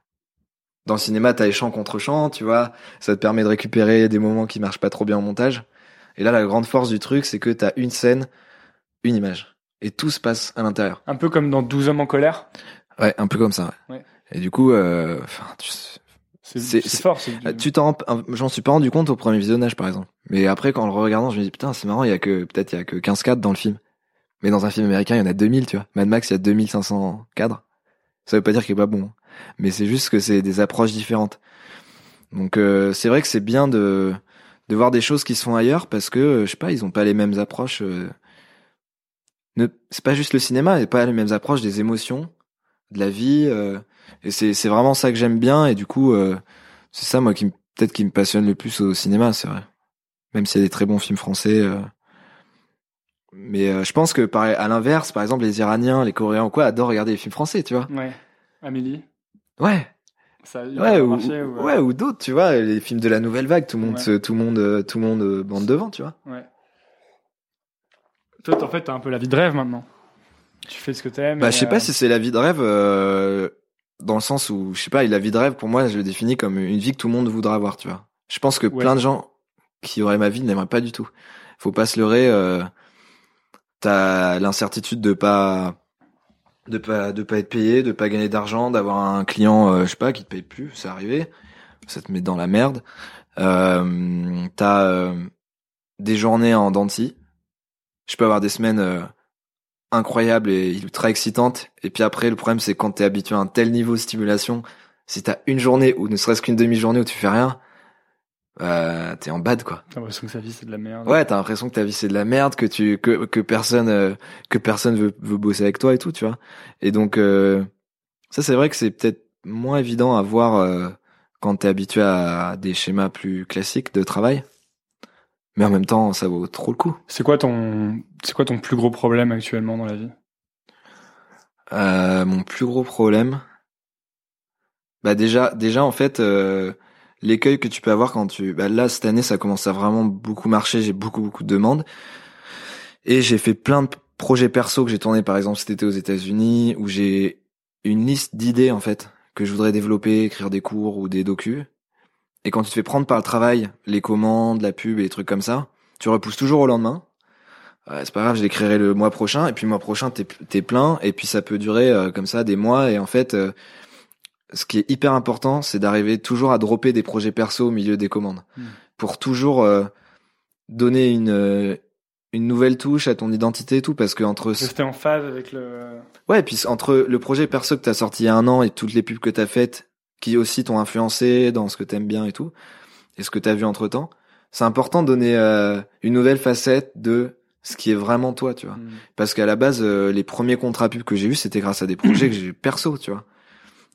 Dans le cinéma, t'as les chants contre chants, tu vois. Ça te permet de récupérer des moments qui marchent pas trop bien en montage. Et là, la grande force du truc, c'est que t'as une scène, une image. Et tout se passe à l'intérieur. Un peu comme dans 12 hommes en colère. Ouais, un peu comme ça. Ouais. Ouais. Et du coup, euh, tu, C'est fort. du- tu t'en, j'en suis pas rendu compte au premier visionnage, par exemple. Mais après, quand en le regardant, je me dis, putain, c'est marrant, il y a que, peut-être, il y a que 15 cadres dans le film. Mais dans un film américain, il y en a 2000, tu vois. Mad Max, il y a 2500 cadres. Ça veut pas dire qu'il est pas bon. Mais c'est juste que c'est des approches différentes. Donc, euh, c'est vrai que c'est bien de, de voir des choses qui se font ailleurs parce que, euh, je sais pas, ils ont pas les mêmes approches, euh, ne, c'est pas juste le cinéma, et pas les mêmes approches des émotions, de la vie, et c'est, c'est vraiment ça que j'aime bien, et du coup, c'est ça, moi, qui peut-être qui me passionne le plus au cinéma, c'est vrai. Même s'il y a des très bons films français. Mais je pense que, par, à l'inverse, par exemple, les Iraniens, les Coréens ou quoi, adorent regarder les films français, tu vois. Ouais. Amélie? Ouais, Ça a ouais, ou, marché, ou, euh, ouais, ou d'autres, tu vois, les films de la nouvelle vague, tout le monde, Ouais. se- tout le monde, euh, tout le monde euh, bande devant, tu vois. Ouais. Toi, en fait, t'as un peu la vie de rêve maintenant. Tu fais ce que t'aimes. Bah, je sais euh, pas si c'est la vie de rêve, euh, dans le sens où, je sais pas, la vie de rêve, pour moi, je le définis comme une vie que tout le monde voudra avoir, tu vois. Je pense que Ouais. plein de gens qui auraient ma vie n'aimeraient pas du tout. Faut pas se leurrer, euh, t'as l'incertitude de pas, de pas, de pas être payé, de pas gagner d'argent, d'avoir un client, euh, je sais pas, qui te paye plus, c'est arrivé. Ça te met dans la merde. Euh, t'as, euh, des journées en dents de scie. Je peux avoir des semaines, euh, incroyable et ultra excitante. Et puis après, le problème, c'est quand t'es habitué à un tel niveau de stimulation, si t'as une journée ou ne serait-ce qu'une demi-journée où tu fais rien, euh, t'es en bad, quoi. T'as l'impression que sa vie, c'est de la merde. Ouais, t'as l'impression que ta vie c'est de la merde, que tu, que, que personne, euh, que personne veut, veut bosser avec toi et tout, tu vois. Et donc, euh, ça, c'est vrai que c'est peut-être moins évident à voir euh, quand t'es habitué à des schémas plus classiques de travail. Mais en même temps, ça vaut trop le coup. C'est quoi ton, c'est quoi ton plus gros problème actuellement dans la vie? Euh, mon plus gros problème, bah déjà, déjà en fait, euh, l'écueil que tu peux avoir quand tu, bah là cette année ça commence à vraiment beaucoup marcher, j'ai beaucoup beaucoup de demandes. Et j'ai fait plein de projets perso que j'ai tourné par exemple cet été aux États-Unis où j'ai une liste d'idées en fait que je voudrais développer, écrire des cours ou des docus. Et quand tu te fais prendre par le travail, les commandes, la pub et des trucs comme ça, tu repousses toujours au lendemain. Ouais, c'est pas grave, je l'écrirai le mois prochain. Et puis le mois prochain, t'es es plein. Et puis ça peut durer euh, comme ça des mois. Et en fait, euh, ce qui est hyper important, c'est d'arriver toujours à dropper des projets perso au milieu des commandes. Mm. Pour toujours euh, donner une une nouvelle touche à ton identité et tout parce que entre Rester en phase avec le. ouais et puis entre le projet perso que t'as sorti il y a un an et toutes les pubs que t'as faites qui aussi t'ont influencé dans ce que t'aimes bien et tout et ce que t'as vu entre temps c'est important de donner euh, une nouvelle facette de ce qui est vraiment toi tu vois Mm. parce qu'à la base euh, les premiers contrats pubs que j'ai eu c'était grâce à des projets que j'ai eu perso tu vois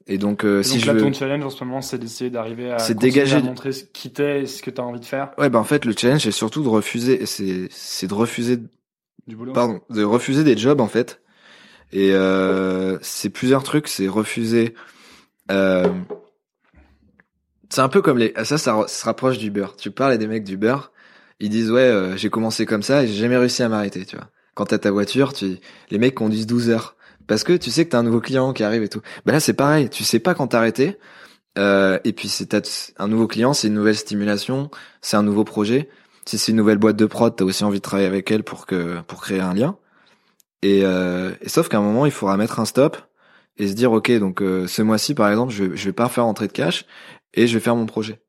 et donc euh, Et si donc je là, veux ton challenge en ce moment, c'est d'essayer d'arriver à, C'est dégager à montrer ce qui t'es et ce que t'as envie de faire ouais bah en fait le challenge c'est surtout de refuser c'est c'est de refuser du boulot. pardon, de refuser des jobs en fait. Et euh, c'est plusieurs trucs, c'est refuser. Euh, c'est un peu comme les. Ça, ça se rapproche du beurre. Tu parles à des mecs du beurre, ils disent ouais, euh, j'ai commencé comme ça et j'ai jamais réussi à m'arrêter, tu vois. Quand t'as ta voiture, tu, les mecs conduisent 12 heures parce que tu sais que t'as un nouveau client qui arrive et tout. Ben là, c'est pareil. Tu sais pas quand t'arrêter. Euh, et puis c'est un nouveau client, c'est une nouvelle stimulation, c'est un nouveau projet. Si c'est une nouvelle boîte de prod, t'as aussi envie de travailler avec elle pour que pour créer un lien. Et, euh, et sauf qu'à un moment, il faudra mettre un stop et se dire ok, donc euh, ce mois-ci par exemple, je je vais pas faire entrer de cash et je vais faire mon projet.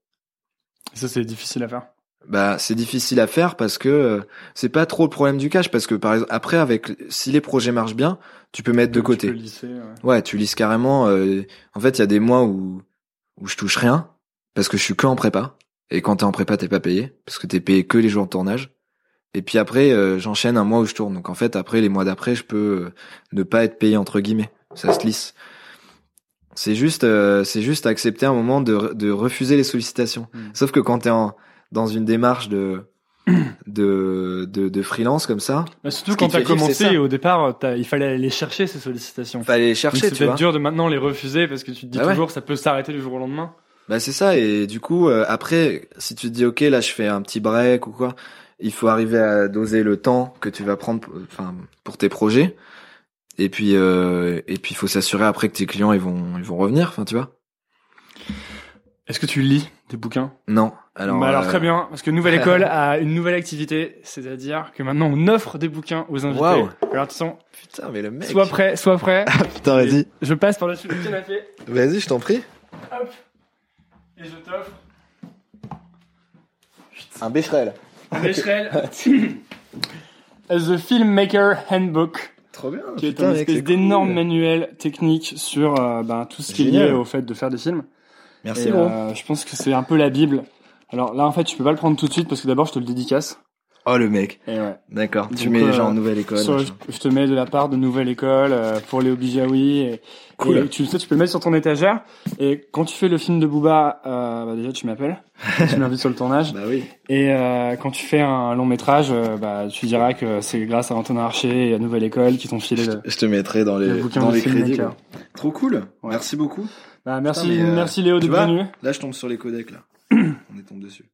Et ça, c'est difficile à faire. Bah c'est difficile à faire parce que euh, c'est pas trop le problème du cash parce que par exemple après avec si les projets marchent bien, tu peux mettre de Tu côté. peux lisser, ouais. Ouais, tu lises carrément. euh, en fait, il y a des mois où où je touche rien parce que je suis que en prépa. Et quand t'es en prépa, t'es pas payé parce que t'es payé que les jours de tournage. Et puis après, euh, j'enchaîne un mois où je tourne. Donc en fait, après les mois d'après, je peux euh, ne pas être payé entre guillemets. Ça se lisse. C'est juste, euh, c'est juste accepter un moment de de refuser les sollicitations. Mm. Sauf que quand t'es en dans une démarche de de de, de freelance comme ça, Bah, surtout quand t'as commencé, au départ, il fallait aller chercher ces sollicitations. fallait les chercher, c'est tu peut-être dur de maintenant les refuser parce que tu te dis Bah ouais. toujours ça peut s'arrêter du jour au lendemain. Bah c'est ça. Et du coup euh, après si tu te dis ok là je fais un petit break ou quoi il faut arriver à doser le temps que tu vas prendre enfin pour tes projets. Et puis euh, et puis il faut s'assurer après que tes clients ils vont ils vont revenir enfin tu vois. Est-ce que tu lis des bouquins? Non alors Bah alors euh, très bien, parce que Nouvelle École a une nouvelle activité, c'est-à-dire que maintenant on offre des bouquins aux invités. Waouh. Alors attention, putain mais le mec sois prêt, sois prêt. putain vas-y Je passe par-dessus le canapé, vas-y je t'en prie hop, et je t'offre un Becherel un échelle The Filmmaker Handbook, trop bien qui est putain, un mec, espèce c'est d'énorme cool. manuel technique sur euh, ben, tout ce qui est lié au fait de faire des films. merci Et, gros euh, je pense que c'est un peu la Bible. Alors là, en fait, tu peux pas le prendre tout de suite parce que d'abord, je te le dédicace. oh le mec Et ouais. d'accord tu mets euh, genre nouvelle école Sur- je te mets de la part de Nouvelle École euh, pour Léo Bijawi. Et, Cool. et tu le sais, tu peux le mettre sur ton étagère. Et quand tu fais le film de Booba, euh, bah déjà tu m'appelles, tu m'invites sur le tournage. bah oui Et euh, quand tu fais un long métrage, bah tu diras que c'est grâce à Antonin Archer et à Nouvelle École qui t'ont filé je le. te, je te mettrai dans le les bouquin dans de les crédits trop cool Ouais. merci beaucoup Bah, merci, Putain, merci Léo venu. Là, je tombe sur les codecs, là. Tombé dessus.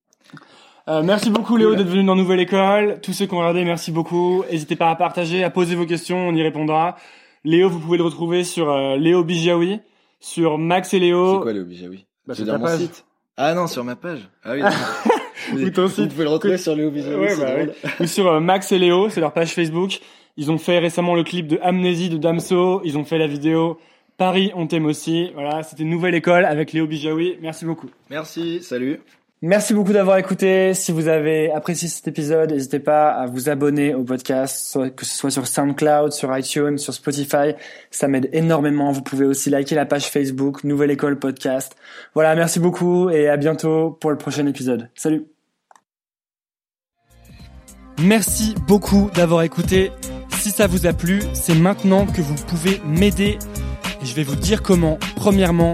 Euh, merci beaucoup Léo d'être venu dans Nouvelle École. Tous ceux qui ont regardé, merci beaucoup. N'hésitez pas à partager, à poser vos questions, on y répondra. Léo, vous pouvez le retrouver sur euh, Léo Bijawi, sur Max et Léo. C'est quoi, le Bijawi Bah, C'est dans mon page. site. Ah non, sur ma page. Ah oui. Ou ton site. Vous pouvez le retrouver sur Léo Bijawi, Ouais, c'est bah. Ou sur euh, Max et Léo, c'est leur page Facebook. Ils ont fait récemment le clip de Amnésie de Damso. Ils ont fait la vidéo Paris, on t'aime aussi. Voilà, c'était Nouvelle École avec Léo Bijawi. Merci beaucoup. Merci, salut. Merci beaucoup d'avoir écouté. Si vous avez apprécié cet épisode, n'hésitez pas à vous abonner au podcast, que ce soit sur SoundCloud, sur iTunes, sur Spotify. Ça m'aide énormément. Vous pouvez aussi liker la page Facebook Nouvelle École Podcast. Voilà, merci beaucoup et à bientôt pour le prochain épisode. Salut. Merci beaucoup d'avoir écouté. Si ça vous a plu, c'est maintenant que vous pouvez m'aider. Et je vais vous dire comment. Premièrement,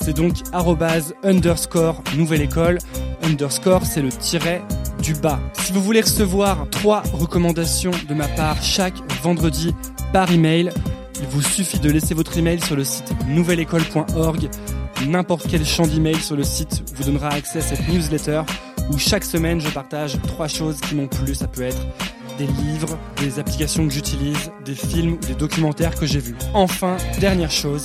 C'est donc arrobase underscore nouvelle école. underscore, c'est le tiret du bas. Si vous voulez recevoir trois recommandations de ma part chaque vendredi par email, il vous suffit de laisser votre email sur le site nouvelleécole.org. N'importe quel champ d'email sur le site vous donnera accès à cette newsletter où chaque semaine je partage trois choses qui m'ont plu. Ça peut être des livres, des applications que j'utilise, des films ou des documentaires que j'ai vus. Enfin, dernière chose,